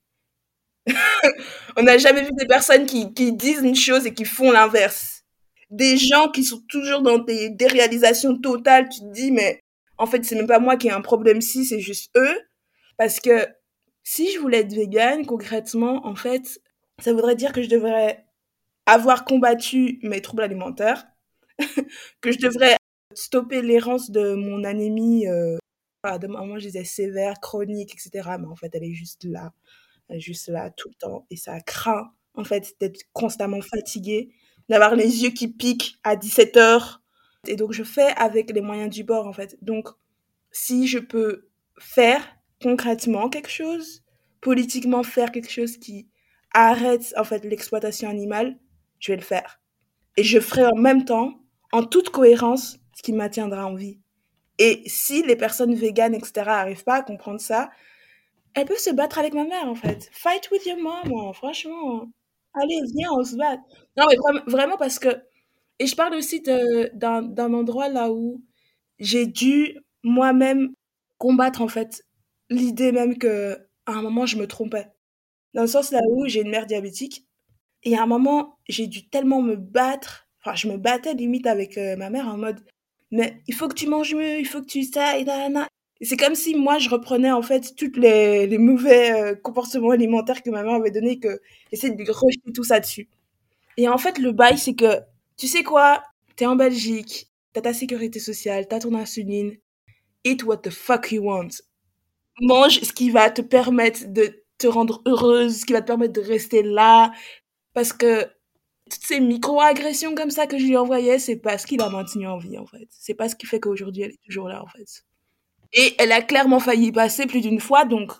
<laughs> on n'a jamais vu des personnes qui, qui, disent une chose et qui font l'inverse. Des gens qui sont toujours dans des déréalisations totales. Tu te dis, mais en fait, c'est même pas moi qui ai un problème si, c'est juste eux. Parce que si je voulais être végane, concrètement, en fait, ça voudrait dire que je devrais avoir combattu mes troubles alimentaires, <laughs> que je devrais stopper l'errance de mon anémie, euh, de moi je disais sévère, chronique, etc. Mais en fait, elle est juste là juste là tout le temps. Et ça craint, en fait, d'être constamment fatigué, d'avoir les yeux qui piquent à 17 heures. Et donc, je fais avec les moyens du bord, en fait. Donc, si je peux faire concrètement quelque chose, politiquement faire quelque chose qui arrête, en fait, l'exploitation animale, je vais le faire. Et je ferai en même temps, en toute cohérence, ce qui maintiendra en vie. Et si les personnes véganes, etc., n'arrivent pas à comprendre ça, elle peut se battre avec ma mère, en fait. Fight with your mom, hein, franchement. Allez, viens, on se bat. Non, mais vraiment, parce que. Et je parle aussi d'un endroit là où j'ai dû moi-même combattre, en fait, l'idée même que à un moment, je me trompais. Dans le sens là où j'ai une mère diabétique. Et à un moment, j'ai dû tellement me battre. Enfin, je me battais limite avec euh, ma mère en mode mais il faut que tu manges mieux, il faut que tu ça, et c'est comme si moi, je reprenais en fait tous les, les, mauvais euh, comportements alimentaires que ma mère avait donnés, que j'essaie de rejeter tout ça dessus. Et en fait, le bail, c'est que, tu sais quoi, t'es en Belgique, t'as ta sécurité sociale, t'as ton insuline, eat what the fuck you want. Mange ce qui va te permettre de te rendre heureuse, ce qui va te permettre de rester là. Parce que toutes ces micro-agressions comme ça que je lui envoyais, c'est pas ce qui l'a maintenue en vie, en fait. C'est pas ce qui fait qu'aujourd'hui, elle est toujours là, en fait. Et elle a clairement failli passer plus d'une fois, donc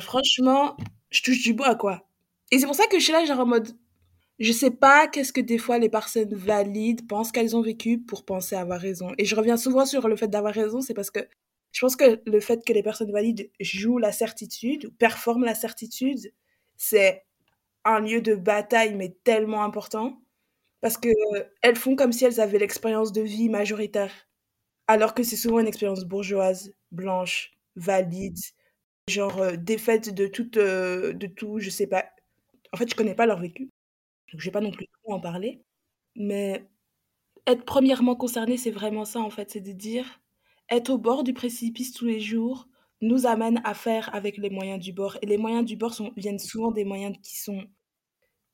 franchement, je touche du bois, quoi. Et c'est pour ça que je suis là, genre en mode, je sais pas qu'est-ce que des fois les personnes valides pensent qu'elles ont vécu pour penser avoir raison. Et je reviens souvent sur le fait d'avoir raison, c'est parce que je pense que le fait que les personnes valides jouent la certitude, ou performent la certitude, c'est un lieu de bataille, mais tellement important. Parce que elles font comme si elles avaient l'expérience de vie majoritaire alors que c'est souvent une expérience bourgeoise, blanche, valide, genre euh, défaite de tout, euh, de tout, je sais pas. En fait, je connais pas leur vécu, donc je vais pas non plus trop en parler. Mais être premièrement concerné, c'est vraiment ça en fait, c'est de dire être au bord du précipice tous les jours nous amène à faire avec les moyens du bord. Et les moyens du bord viennent souvent des moyens qui sont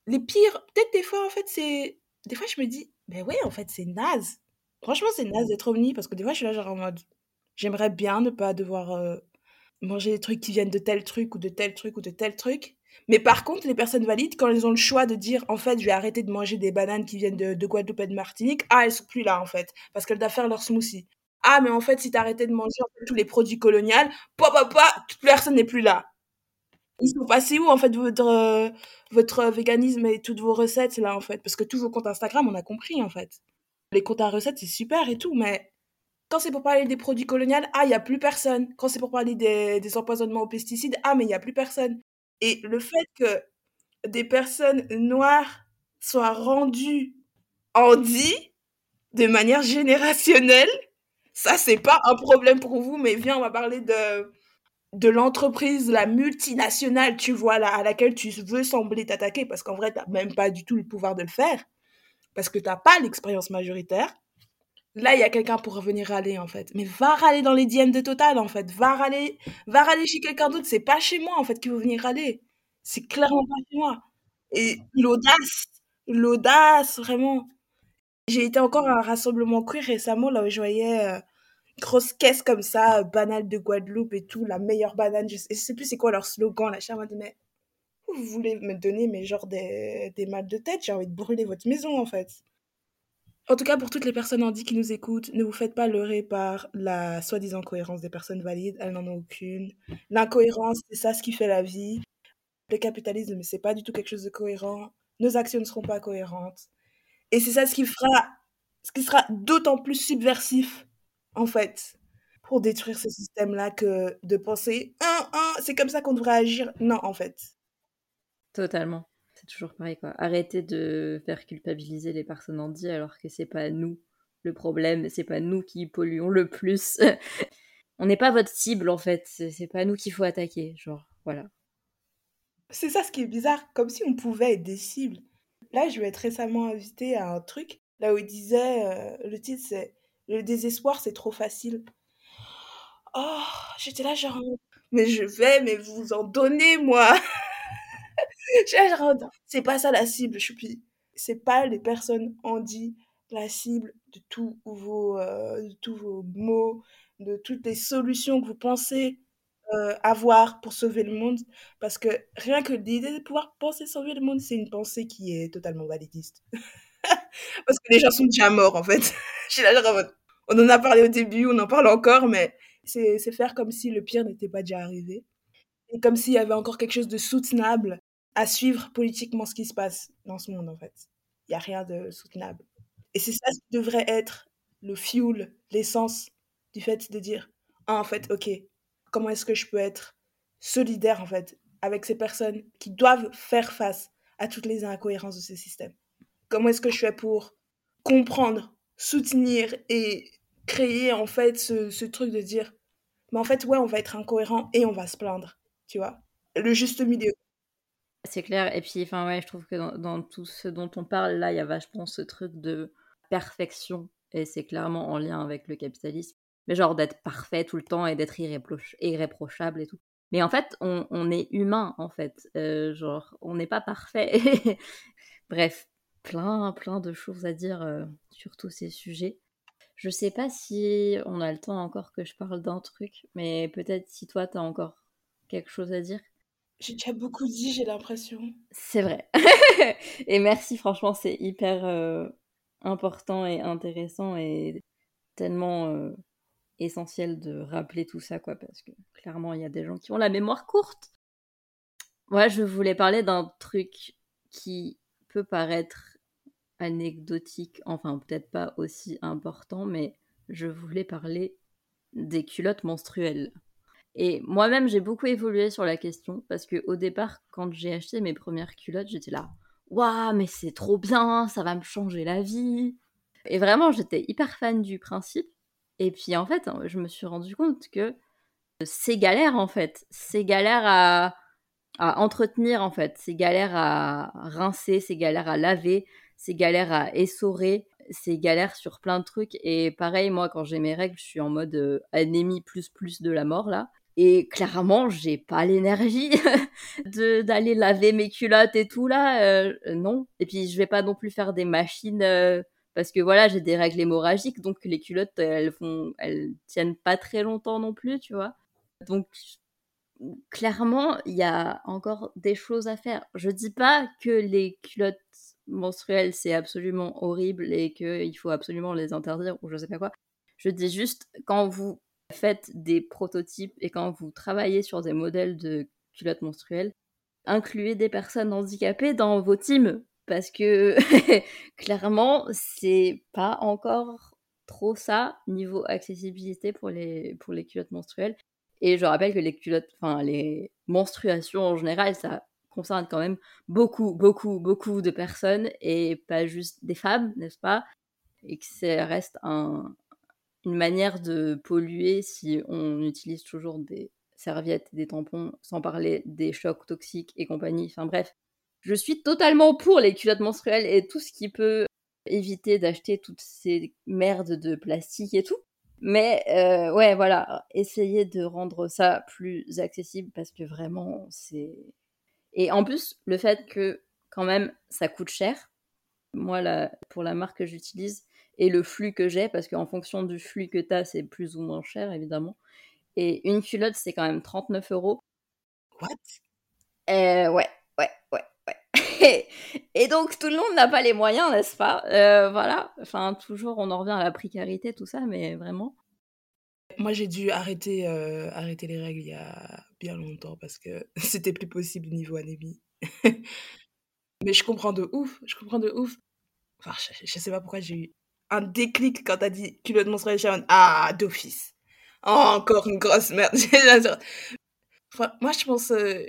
les pires. Peut-être des fois, en fait, c'est. Des fois, je me dis, ben ouais, en fait, c'est naze. Franchement, c'est naze d'être ovni parce que des fois, je suis là, genre en mode, j'aimerais bien ne pas devoir euh, manger des trucs qui viennent de tel truc ou de tel truc ou de tel truc. Mais par contre, les personnes valides, quand elles ont le choix de dire, en fait, je vais arrêter de manger des bananes qui viennent de, Guadeloupe et de Martinique, ah, elles sont plus là, en fait, parce qu'elles doivent faire leur smoothie. Ah, mais en fait, si t'arrêtais de manger tous les produits coloniaux, papa, papa, toute personne n'est plus là. Ils sont passés où, en fait, votre, euh, votre véganisme et toutes vos recettes, là, en fait? Parce que tous vos comptes Instagram, on a compris, en fait les comptes à recettes, c'est super et tout, mais quand c'est pour parler des produits coloniaux, ah, il n'y a plus personne. Quand c'est pour parler des, des, empoisonnements aux pesticides, ah, mais il n'y a plus personne. Et le fait que des personnes noires soient rendues en dit de manière générationnelle, ça, c'est pas un problème pour vous, mais viens, on va parler de, de l'entreprise, la multinationale, tu vois, là, à laquelle tu veux sembler t'attaquer, parce qu'en vrai, tu n'as même pas du tout le pouvoir de le faire parce que tu n'as pas l'expérience majoritaire, là, il y a quelqu'un pour revenir râler, en fait. Mais va râler dans les DM de Total, en fait. Va râler, va râler chez quelqu'un d'autre. C'est pas chez moi, en fait, qu'il veut venir râler. C'est clairement pas chez moi. Et l'audace, l'audace, vraiment. J'ai été encore à un rassemblement queer récemment, là où je voyais euh, grosse caisse comme ça, banale de Guadeloupe et tout, la meilleure banane. Je sais, sais plus c'est quoi leur slogan. La chère m'a dit, mais vous voulez me donner mais genre des, des mal de tête? J'ai envie de brûler votre maison en fait. En tout cas, pour toutes les personnes handies qui nous écoutent, ne vous faites pas leurrer par la soi-disant cohérence des personnes valides. Elles n'en ont aucune. L'incohérence, c'est ça ce qui fait la vie. Le capitalisme, c'est pas du tout quelque chose de cohérent. Nos actions ne seront pas cohérentes. Et c'est ça ce qui fera, ce qui sera d'autant plus subversif, en fait, pour détruire ce système-là que de penser, c'est comme ça qu'on devrait agir. Non, en fait. Totalement. C'est toujours pareil, quoi. Arrêtez de faire culpabiliser les personnes handies alors que c'est pas nous le problème, c'est pas nous qui polluons le plus. <laughs> On n'est pas votre cible, en fait. C'est pas nous qu'il faut attaquer. Genre, voilà. C'est ça ce qui est bizarre, comme si on pouvait être des cibles. Là, je vais être récemment invitée à un truc, là où il disait, euh, le titre c'est Le désespoir, c'est trop facile. Oh, j'étais là genre, mais je vais, mais vous en donnez, moi <laughs> c'est pas ça la cible, choupi. C'est pas les personnes dit la cible de tous vos, euh, tous vos mots, de toutes les solutions que vous pensez euh, avoir pour sauver le monde. Parce que rien que l'idée de pouvoir penser sauver le monde, c'est une pensée qui est totalement validiste. <laughs> Parce que les gens sont déjà morts, en fait. <laughs> on en a parlé au début, on en parle encore, mais c'est faire comme si le pire n'était pas déjà arrivé. Et comme s'il y avait encore quelque chose de soutenable à suivre politiquement ce qui se passe dans ce monde, en fait. Il n'y a rien de soutenable. Et c'est ça qui devrait être le fuel, l'essence du fait de dire, ah, en fait, ok, comment est-ce que je peux être solidaire, en fait, avec ces personnes qui doivent faire face à toutes les incohérences de ce système Comment est-ce que je fais pour comprendre, soutenir et créer, en fait, ce, ce truc de dire, mais en fait, ouais, on va être incohérent et on va se plaindre, tu vois? Le juste milieu. C'est clair. Et puis, enfin, ouais, je trouve que dans, tout ce dont on parle, là, il y a vachement ce truc de perfection. Et c'est clairement en lien avec le capitalisme. Mais genre d'être parfait tout le temps et d'être irréprochable et tout. Mais en fait, on, est humain, en fait. Euh, genre, on n'est pas parfait. <laughs> Bref, plein, plein de choses à dire euh, sur tous ces sujets. Je sais pas si on a le temps encore que je parle d'un truc, mais peut-être si toi, t'as encore quelque chose à dire. J'ai déjà beaucoup dit, j'ai l'impression. C'est vrai. <laughs> et merci, franchement, c'est hyper euh, important et intéressant et tellement euh, essentiel de rappeler tout ça, quoi, parce que clairement, il y a des gens qui ont la mémoire courte. Moi, je voulais parler d'un truc qui peut paraître anecdotique, enfin peut-être pas aussi important, mais je voulais parler des culottes menstruelles. Et moi-même, j'ai beaucoup évolué sur la question parce que au départ, quand j'ai acheté mes premières culottes, j'étais là, waouh, mais c'est trop bien, ça va me changer la vie. Et vraiment, j'étais hyper fan du principe. Et puis en fait, je me suis rendu compte que c'est galère en fait, c'est galère à, à entretenir en fait, c'est galère à rincer, c'est galère à laver, c'est galère à essorer, c'est galère sur plein de trucs. Et pareil, moi, quand j'ai mes règles, je suis en mode euh, anémie plus plus de la mort là. Et clairement, j'ai pas l'énergie <laughs> d'aller laver mes culottes et tout là, euh, non. Et puis je vais pas non plus faire des machines euh, parce que voilà, j'ai des règles hémorragiques, donc les culottes elles font, elles tiennent pas très longtemps non plus, tu vois. Donc clairement, il y a encore des choses à faire. Je dis pas que les culottes menstruelles c'est absolument horrible et qu'il faut absolument les interdire ou je sais pas quoi. Je dis juste quand vous faites des prototypes et quand vous travaillez sur des modèles de culottes menstruelles, incluez des personnes handicapées dans vos teams parce que <laughs> clairement, c'est pas encore trop ça niveau accessibilité pour les, pour les culottes menstruelles. Et je rappelle que les culottes, enfin les menstruations en général, ça concerne quand même beaucoup, beaucoup, beaucoup de personnes et pas juste des femmes, n'est-ce pas? Et que ça reste un, une manière de polluer si on utilise toujours des serviettes, des tampons, sans parler des chocs toxiques et compagnie. Enfin bref, je suis totalement pour les culottes menstruelles et tout ce qui peut éviter d'acheter toutes ces merdes de plastique et tout. Mais euh, ouais, voilà, essayer de rendre ça plus accessible parce que vraiment, c'est... Et en plus, le fait que quand même, ça coûte cher. Moi, là, pour la marque que j'utilise, et le flux que j'ai, parce qu'en fonction du flux que tu as, c'est plus ou moins cher, évidemment. Et une culotte, c'est quand même 39 euros. What? Euh, Ouais, ouais, ouais, ouais. <laughs> et donc, tout le monde n'a pas les moyens, n'est-ce pas? Euh, Voilà. Enfin, toujours, on en revient à la précarité, tout ça, mais vraiment. Moi, j'ai dû arrêter, euh, arrêter les règles il y a bien longtemps parce que <laughs> c'était plus possible niveau anémie. <laughs> mais je comprends de ouf, je comprends de ouf. Enfin, je, je sais pas pourquoi j'ai eu un déclic quand t'as dit culotte menstruelle. Ah, d'office. encore une grosse merde. <laughs> moi, je pense, euh,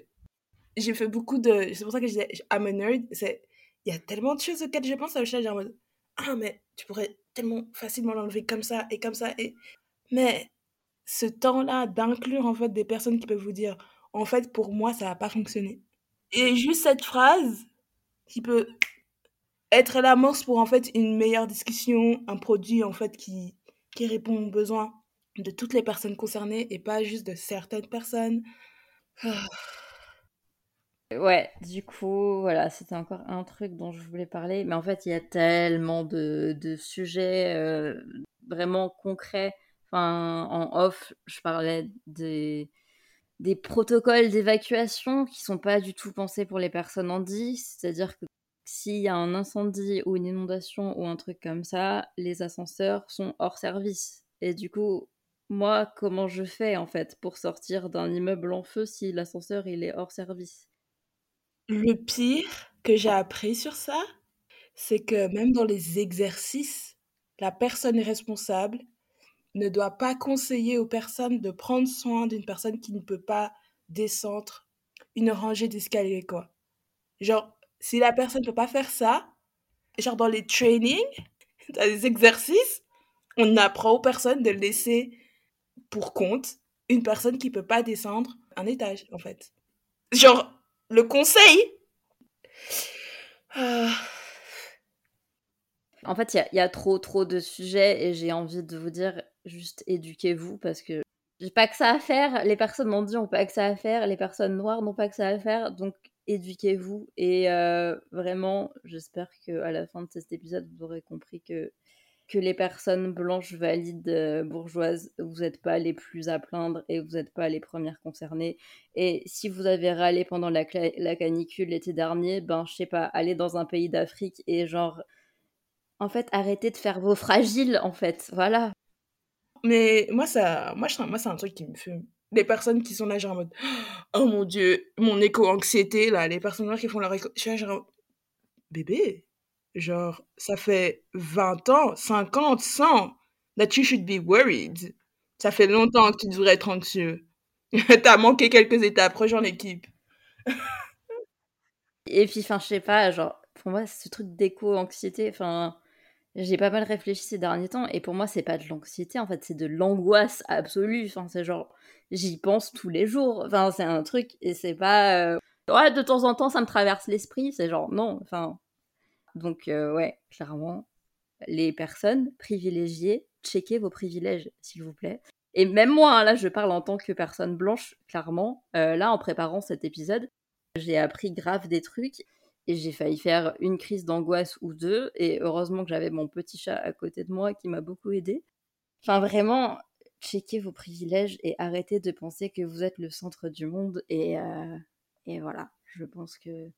j'ai fait beaucoup de. C'est pour ça que je disais, I'm a nerd. C'est, il y a tellement de choses auxquelles je pense à genre en mode, ah, mais tu pourrais tellement facilement l'enlever comme ça et comme ça. Et... Mais ce temps-là d'inclure en fait des personnes qui peuvent vous dire, en fait, pour moi, ça n'a pas fonctionné. Et juste cette phrase qui peut être l'amorce pour en fait une meilleure discussion, un produit en fait qui, qui répond aux besoins de toutes les personnes concernées et pas juste de certaines personnes. <sighs> Ouais, du coup, voilà, c'était encore un truc dont je voulais parler. Mais en fait, il y a tellement de, de sujets euh, vraiment concrets. Enfin, en off, je parlais des, des protocoles d'évacuation qui sont pas du tout pensés pour les personnes en 10. C'est-à-dire que s'il y a un incendie ou une inondation ou un truc comme ça, les ascenseurs sont hors service. Et du coup, moi, comment je fais en fait pour sortir d'un immeuble en feu si l'ascenseur est hors service? Le pire que j'ai appris sur ça, c'est que même dans les exercices, la personne responsable ne doit pas conseiller aux personnes de prendre soin d'une personne qui ne peut pas descendre une rangée d'escalier, quoi. Genre, si la personne ne peut pas faire ça, genre dans les trainings, <laughs> dans les exercices, on apprend aux personnes de laisser pour compte une personne qui peut pas descendre un étage, en fait. Genre, le conseil. Euh. En fait, il y, a trop, trop de sujets et j'ai envie de vous dire, juste éduquez-vous parce que j'ai pas que ça à faire. Les personnes m'ont dit pas que ça à faire. Les personnes noires n'ont pas que ça à faire. Donc, éduquez-vous. Et euh, vraiment, j'espère qu'à la fin de cet épisode, vous aurez compris que, les personnes blanches, valides, euh, bourgeoises, vous n'êtes pas les plus à plaindre et vous n'êtes pas les premières concernées. Et si vous avez râlé pendant la, la canicule l'été dernier, ben, je sais pas, allez dans un pays d'Afrique et genre. En fait, arrêtez de faire vos fragiles, en fait. Voilà. Mais moi, ça, moi, moi c'est un truc qui me fume les personnes qui sont là, genre en mode <gasps> Oh mon dieu, mon éco-anxiété, là, les personnes qui font leur éco. Je genre Bébé, genre, ça fait 20 ans, 50, 100 that you should be worried. Ça fait longtemps que tu devrais être anxieux. <laughs> T'as manqué quelques étapes, rejoins l'équipe. Et puis, enfin, je sais pas, genre, pour moi, ce truc d'éco-anxiété, enfin j'ai pas mal réfléchi ces derniers temps et pour moi c'est pas de l'anxiété en fait c'est de l'angoisse absolue. Enfin c'est genre j'y pense tous les jours. Enfin c'est un truc et c'est pas euh, ouais de temps en temps ça me traverse l'esprit. C'est genre non enfin donc euh, ouais clairement les personnes privilégiées checkez vos privilèges s'il vous plaît. Et même moi hein, là je parle en tant que personne blanche clairement. Euh, là en préparant cet épisode j'ai appris grave des trucs et j'ai failli faire une crise d'angoisse ou deux. Et heureusement que j'avais mon petit chat à côté de moi qui m'a beaucoup aidé. Enfin, vraiment, checkez vos privilèges et arrêtez de penser que vous êtes le centre du monde. Et, euh, et voilà, je pense que,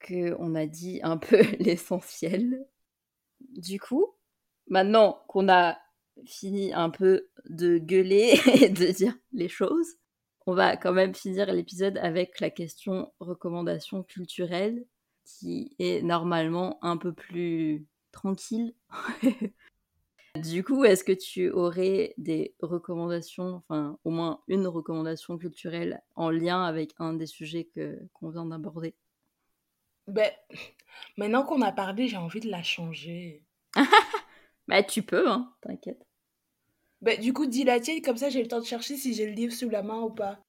que on a dit un peu <laughs> l'essentiel. Du coup, maintenant qu'on a fini un peu de gueuler <laughs> et de dire les choses, on va quand même finir l'épisode avec la question recommandation culturelle qui est normalement un peu plus tranquille. <laughs> du coup, est-ce que tu aurais des recommandations, enfin au moins une recommandation culturelle en lien avec un des sujets que qu'on vient d'aborder? Ben, maintenant qu'on a parlé, j'ai envie de la changer. <laughs> bah tu peux, hein, t'inquiète. Ben, du coup, dis la tienne, comme ça j'ai le temps de chercher si j'ai le livre sous la main ou pas.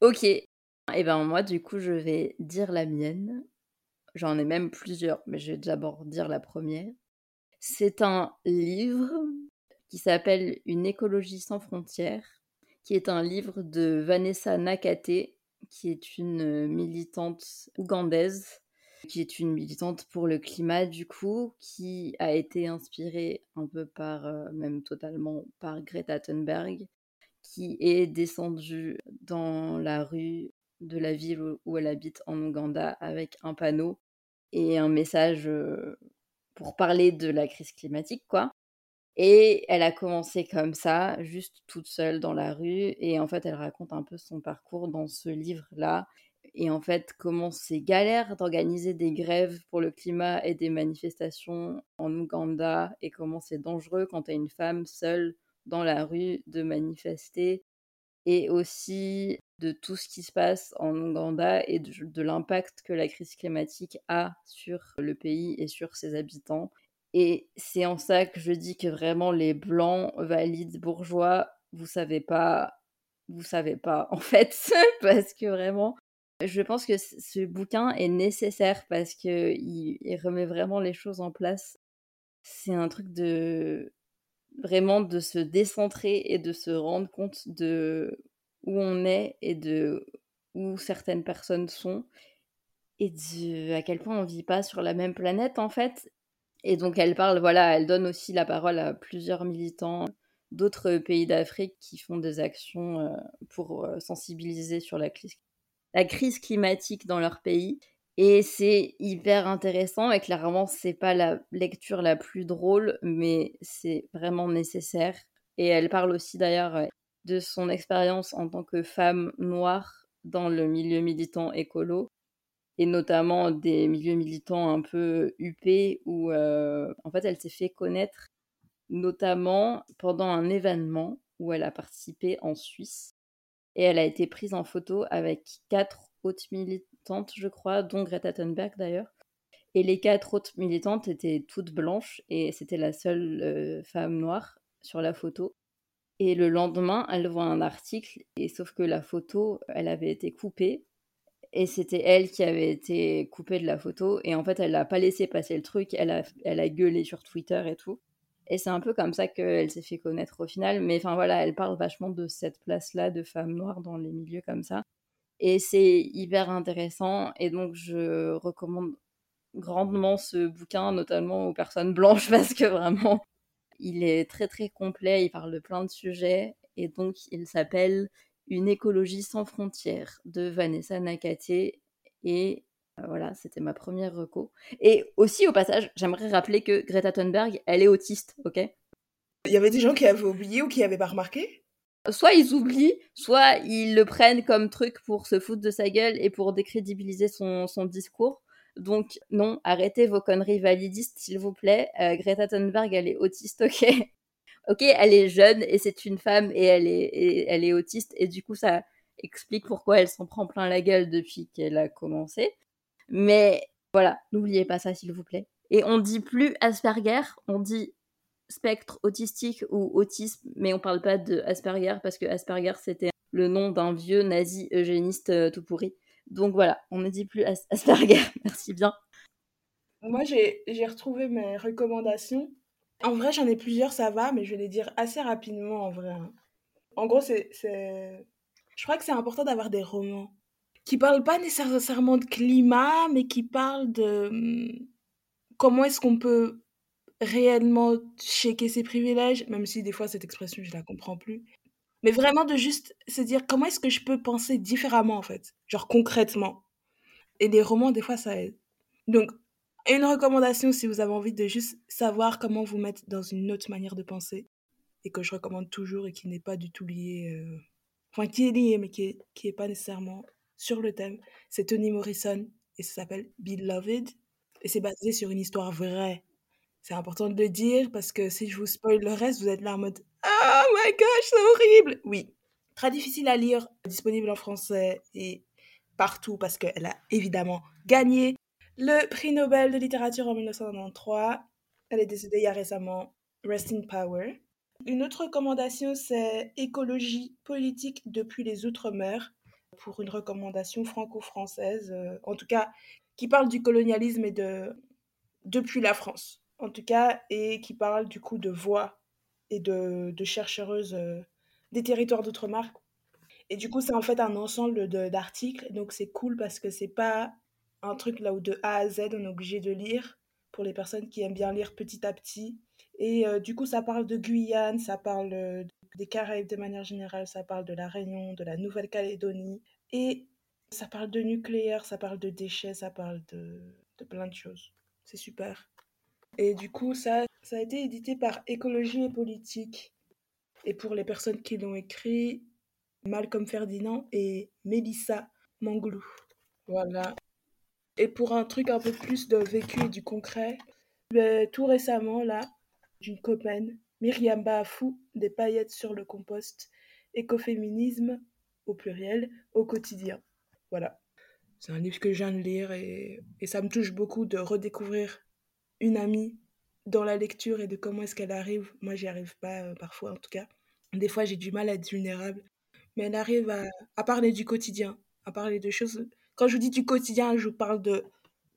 Ok. Et eh ben moi, du coup, je vais dire la mienne. J'en ai même plusieurs, mais je vais d'abord dire la première. C'est un livre qui s'appelle Une écologie sans frontières, qui est un livre de Vanessa Nakate, qui est une militante ougandaise. qui est une militante pour le climat du coup, qui a été inspirée un peu par, euh, même totalement par Greta Thunberg, qui est descendue dans la rue de la ville où elle habite en Ouganda avec un panneau et un message euh, pour parler de la crise climatique, quoi. Et elle a commencé comme ça, juste toute seule dans la rue. Et en fait, elle raconte un peu son parcours dans ce livre-là. Et en fait, comment c'est galère d'organiser des grèves pour le climat et des manifestations en Ouganda. Et comment c'est dangereux quand tu es une femme seule dans la rue de manifester. Et aussi de tout ce qui se passe en Ouganda et de, l'impact que la crise climatique a sur le pays et sur ses habitants. Et c'est en ça que je dis que vraiment les blancs, valides, bourgeois, vous savez pas, vous savez pas <laughs> en fait, parce que vraiment, je pense que ce bouquin est nécessaire parce que il, remet vraiment les choses en place. C'est un truc de vraiment de se décentrer et de se rendre compte de où on est et de où certaines personnes sont et de à quel point on vit pas sur la même planète en fait et donc elle parle, voilà, elle donne aussi la parole à plusieurs militants d'autres pays d'Afrique qui font des actions euh, pour euh, sensibiliser sur la crise, la crise climatique dans leur pays. Et c'est hyper intéressant et clairement, c'est pas la lecture la plus drôle, mais c'est vraiment nécessaire. Et elle parle aussi d'ailleurs de son expérience en tant que femme noire dans le milieu militant écolo et notamment des milieux militants un peu huppés où euh, en fait elle s'est fait connaître notamment pendant un événement où elle a participé en Suisse et elle a été prise en photo avec quatre autres militantes je crois dont Greta Thunberg d'ailleurs. Et les quatre autres militantes étaient toutes blanches et c'était la seule euh, femme noire sur la photo et le lendemain elle voit un article et sauf que la photo elle avait été coupée. Et c'était elle qui avait été coupée de la photo. Et en fait elle n'a pas laissé passer le truc, elle a, elle a gueulé sur Twitter et tout. Et c'est un peu comme ça qu'elle s'est fait connaître au final, mais enfin voilà, elle parle vachement de cette place-là de femme noire dans les milieux comme ça. Et c'est hyper intéressant. Et donc je recommande grandement ce bouquin, notamment aux personnes blanches <laughs> parce que vraiment il est très très complet, il parle de plein de sujets et donc il s'appelle une écologie sans frontières de Vanessa Nakate. Et euh, voilà, c'était ma première reco. Et aussi, au passage, j'aimerais rappeler que Greta Thunberg, elle est autiste, ok? Il y avait des gens qui avaient oublié ou qui n'avaient pas remarqué? Soit ils oublient, soit ils le prennent comme truc pour se foutre de sa gueule et pour décrédibiliser son, son discours. Donc non, arrêtez vos conneries validistes, s'il vous plaît. Euh, Greta Thunberg, elle est autiste, ok <laughs> ok, elle est jeune et c'est une femme et elle est, elle est autiste et du coup ça explique pourquoi elle s'en prend plein la gueule depuis qu'elle a commencé. Mais voilà, n'oubliez pas ça s'il vous plaît. Et on dit plus Asperger, on dit spectre autistique ou autisme, mais on parle pas de Asperger parce que Asperger c'était le nom d'un vieux nazi eugéniste euh, tout pourri. Donc voilà, on ne dit plus Asperger. <laughs> Merci bien. Moi j'ai retrouvé mes recommandations en vrai, j'en ai plusieurs, ça va, mais je vais les dire assez rapidement en vrai. Hein. En gros, c'est, je crois que c'est important d'avoir des romans qui parlent pas nécessairement de climat, mais qui parlent de hum, comment est-ce qu'on peut réellement checker ses privilèges, même si des fois cette expression, je la comprends plus. Mais vraiment de juste se dire comment est-ce que je peux penser différemment en fait, genre concrètement. Et les romans, des fois, ça aide. Donc, une recommandation si vous avez envie de juste savoir comment vous mettre dans une autre manière de penser et que je recommande toujours et qui n'est pas du tout lié, euh, enfin qui est lié mais qui est, qui est pas nécessairement sur le thème, c'est Toni Morrison et ça s'appelle Beloved et c'est basé sur une histoire vraie. C'est important de le dire parce que si je vous spoil le reste, vous êtes là en mode Oh my gosh, c'est horrible! Oui, très difficile à lire, disponible en français et partout parce qu'elle a évidemment gagné le prix Nobel de littérature en 1993. Elle est décédée il y a récemment. Rest in Power. Une autre recommandation, c'est Écologie politique depuis les Outre-mer, pour une recommandation franco-française, euh, en tout cas, qui parle du colonialisme et de depuis la France, en tout cas, et qui parle du coup de voix et de, chercheuses euh, des territoires d'outre-mer. Et du coup, c'est en fait un ensemble d'articles, donc c'est cool parce que c'est pas un truc là où de A à Z, on est obligé de lire pour les personnes qui aiment bien lire petit à petit. Et euh, du coup, ça parle de Guyane, ça parle euh, des Caraïbes de manière générale, ça parle de la Réunion, de la Nouvelle-Calédonie. Et ça parle de nucléaire, ça parle de déchets, ça parle de, de plein de choses. C'est super. Et du coup, ça, ça a été édité par Écologie et Politique. Et pour les personnes qui l'ont écrit, Malcolm Ferdinand et Mélissa Manglou. Voilà. Et pour un truc un peu plus de vécu et du concret, tout récemment, là, d'une copaine, Myriam Baafou, des paillettes sur le compost, écoféminisme, au pluriel, au quotidien. Voilà. C'est un livre que je viens de lire et, et ça me touche beaucoup de redécouvrir une amie dans la lecture et de comment est-ce qu'elle arrive. Moi, j'y arrive pas euh, parfois, en tout cas. Des fois, j'ai du mal à être vulnérable. Mais elle arrive à, parler du quotidien, à parler de choses. Quand je vous dis du quotidien, je vous parle de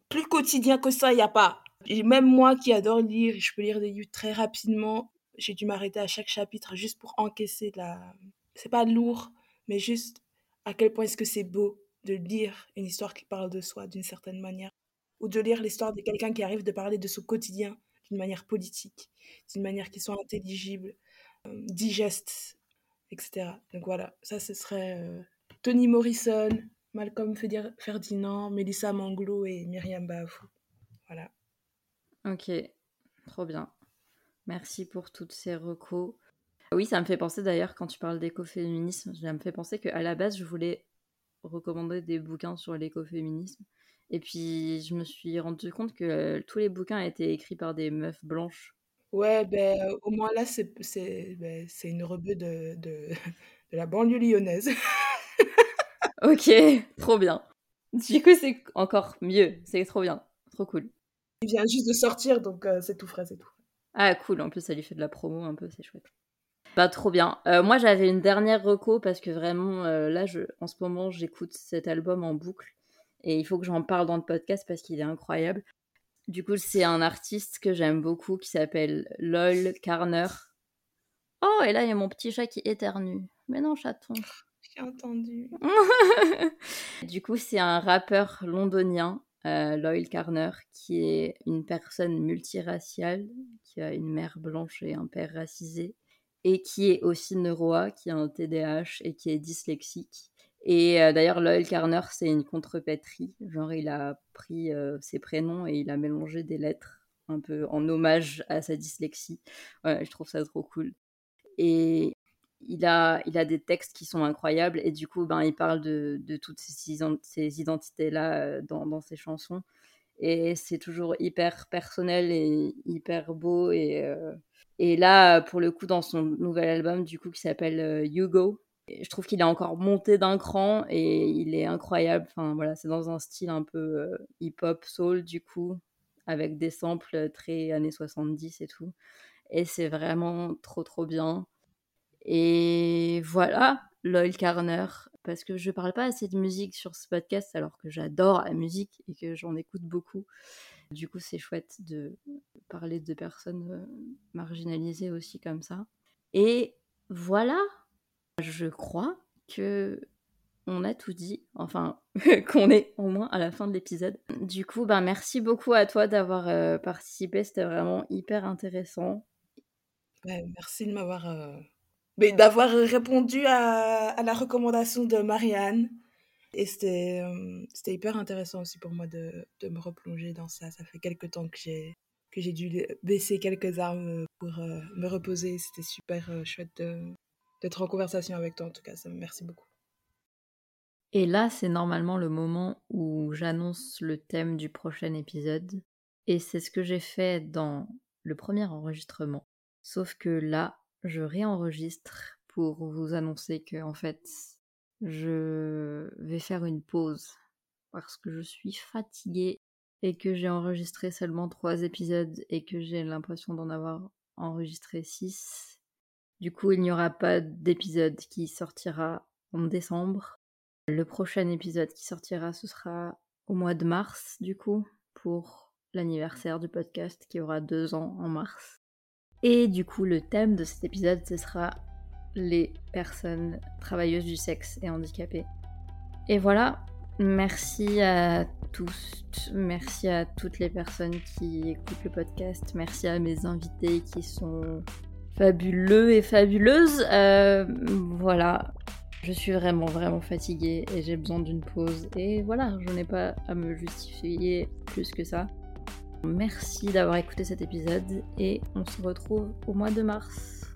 plus quotidien que ça, il n'y a pas. Et même moi qui adore lire, je peux lire des livres très rapidement. J'ai dû m'arrêter à chaque chapitre juste pour encaisser la. C'est pas lourd, mais juste à quel point est-ce que c'est beau de lire une histoire qui parle de soi d'une certaine manière. Ou de lire l'histoire de quelqu'un qui arrive de parler de son quotidien d'une manière politique, d'une manière qui soit intelligible, euh, digeste, etc. Donc voilà, ça ce serait euh, Toni Morrison, Malcolm Ferdinand, Melissa Manglo et Myriam Bafou. Voilà. Ok, trop bien. Merci pour toutes ces recos. Oui, ça me fait penser d'ailleurs, quand tu parles d'écoféminisme, ça me fait penser qu'à la base, je voulais recommander des bouquins sur l'écoféminisme. Et puis, je me suis rendu compte que tous les bouquins étaient écrits par des meufs blanches. Ouais, ben, au moins là, c'est ben, une rebeu de, de, <laughs> de la banlieue lyonnaise. <laughs> ok, trop bien. Du coup, c'est encore mieux. C'est trop bien. Trop cool. Il vient juste de sortir, donc euh, c'est tout frais, c'est tout. Ah, cool. En plus, ça lui fait de la promo un peu, c'est chouette. Bah, trop bien. Euh, moi, j'avais une dernière reco parce que vraiment, euh, là, je, en ce moment, j'écoute cet album en boucle et il faut que j'en parle dans le podcast parce qu'il est incroyable. Du coup, c'est un artiste que j'aime beaucoup qui s'appelle Lol Carner. Oh, et là, il y a mon petit chat qui éternue. Mais non, chaton. <laughs> J'ai entendu. <laughs> du coup, c'est un rappeur londonien, euh, Loyal Carner, qui est une personne multiraciale, qui a une mère blanche et un père racisé, et qui est aussi neuroa, qui a un TDAH et qui est dyslexique. Et euh, d'ailleurs, Loyal Carner, c'est une contrepétrie. Genre, il a pris euh, ses prénoms et il a mélangé des lettres un peu en hommage à sa dyslexie. Je trouve ça trop cool. Et il a, il a des textes qui sont incroyables et du coup, ben, il parle de, toutes ces, identités-là euh, dans, dans, ses chansons. Et c'est toujours hyper personnel et hyper beau. Et, et là, pour le coup, dans son nouvel album, du coup, qui s'appelle Hugo, je trouve qu'il est encore monté d'un cran et il est incroyable. Enfin voilà, c'est dans un style un peu euh, hip-hop, soul du coup, avec des samples très années 70 et tout. Et c'est vraiment trop trop bien. Et voilà, Loyal Carner, parce que je parle pas assez de musique sur ce podcast alors que j'adore la musique et que j'en écoute beaucoup. Du coup, c'est chouette de parler de personnes euh, marginalisées aussi comme ça. Et voilà, je crois que on a tout dit, enfin <laughs> qu'on est au moins à la fin de l'épisode. Du coup, ben merci beaucoup à toi d'avoir euh, participé, c'était vraiment hyper intéressant. merci de m'avoir euh, d'avoir répondu à, la recommandation de Marianne. Et c'était euh, hyper intéressant aussi pour moi de, de, me replonger dans ça. Ça fait quelques temps que j'ai que j'ai dû baisser quelques armes pour me reposer. C'était super chouette de, d'être en conversation avec toi en tout cas. Ça, merci beaucoup. Et là, c'est normalement le moment où j'annonce le thème du prochain épisode. Et c'est ce que j'ai fait dans le premier enregistrement. Sauf que là, je réenregistre pour vous annoncer que, en fait, je vais faire une pause parce que je suis fatiguée et que j'ai enregistré seulement trois épisodes et que j'ai l'impression d'en avoir enregistré six du coup, il n'y aura pas d'épisode qui sortira en décembre. Le prochain épisode qui sortira, ce sera au mois de mars, du coup, pour l'anniversaire du podcast qui aura deux ans en mars. Et du coup, le thème de cet épisode, ce sera les personnes travailleuses du sexe et handicapées. Et voilà, Merci à tous, merci à toutes les personnes qui écoutent le podcast, merci à mes invités qui sont fabuleux et fabuleuses. Euh, voilà, je suis vraiment vraiment fatiguée et j'ai besoin d'une pause. Et voilà, je n'ai pas à me justifier plus que ça. Merci d'avoir écouté cet épisode et on se retrouve au mois de mars.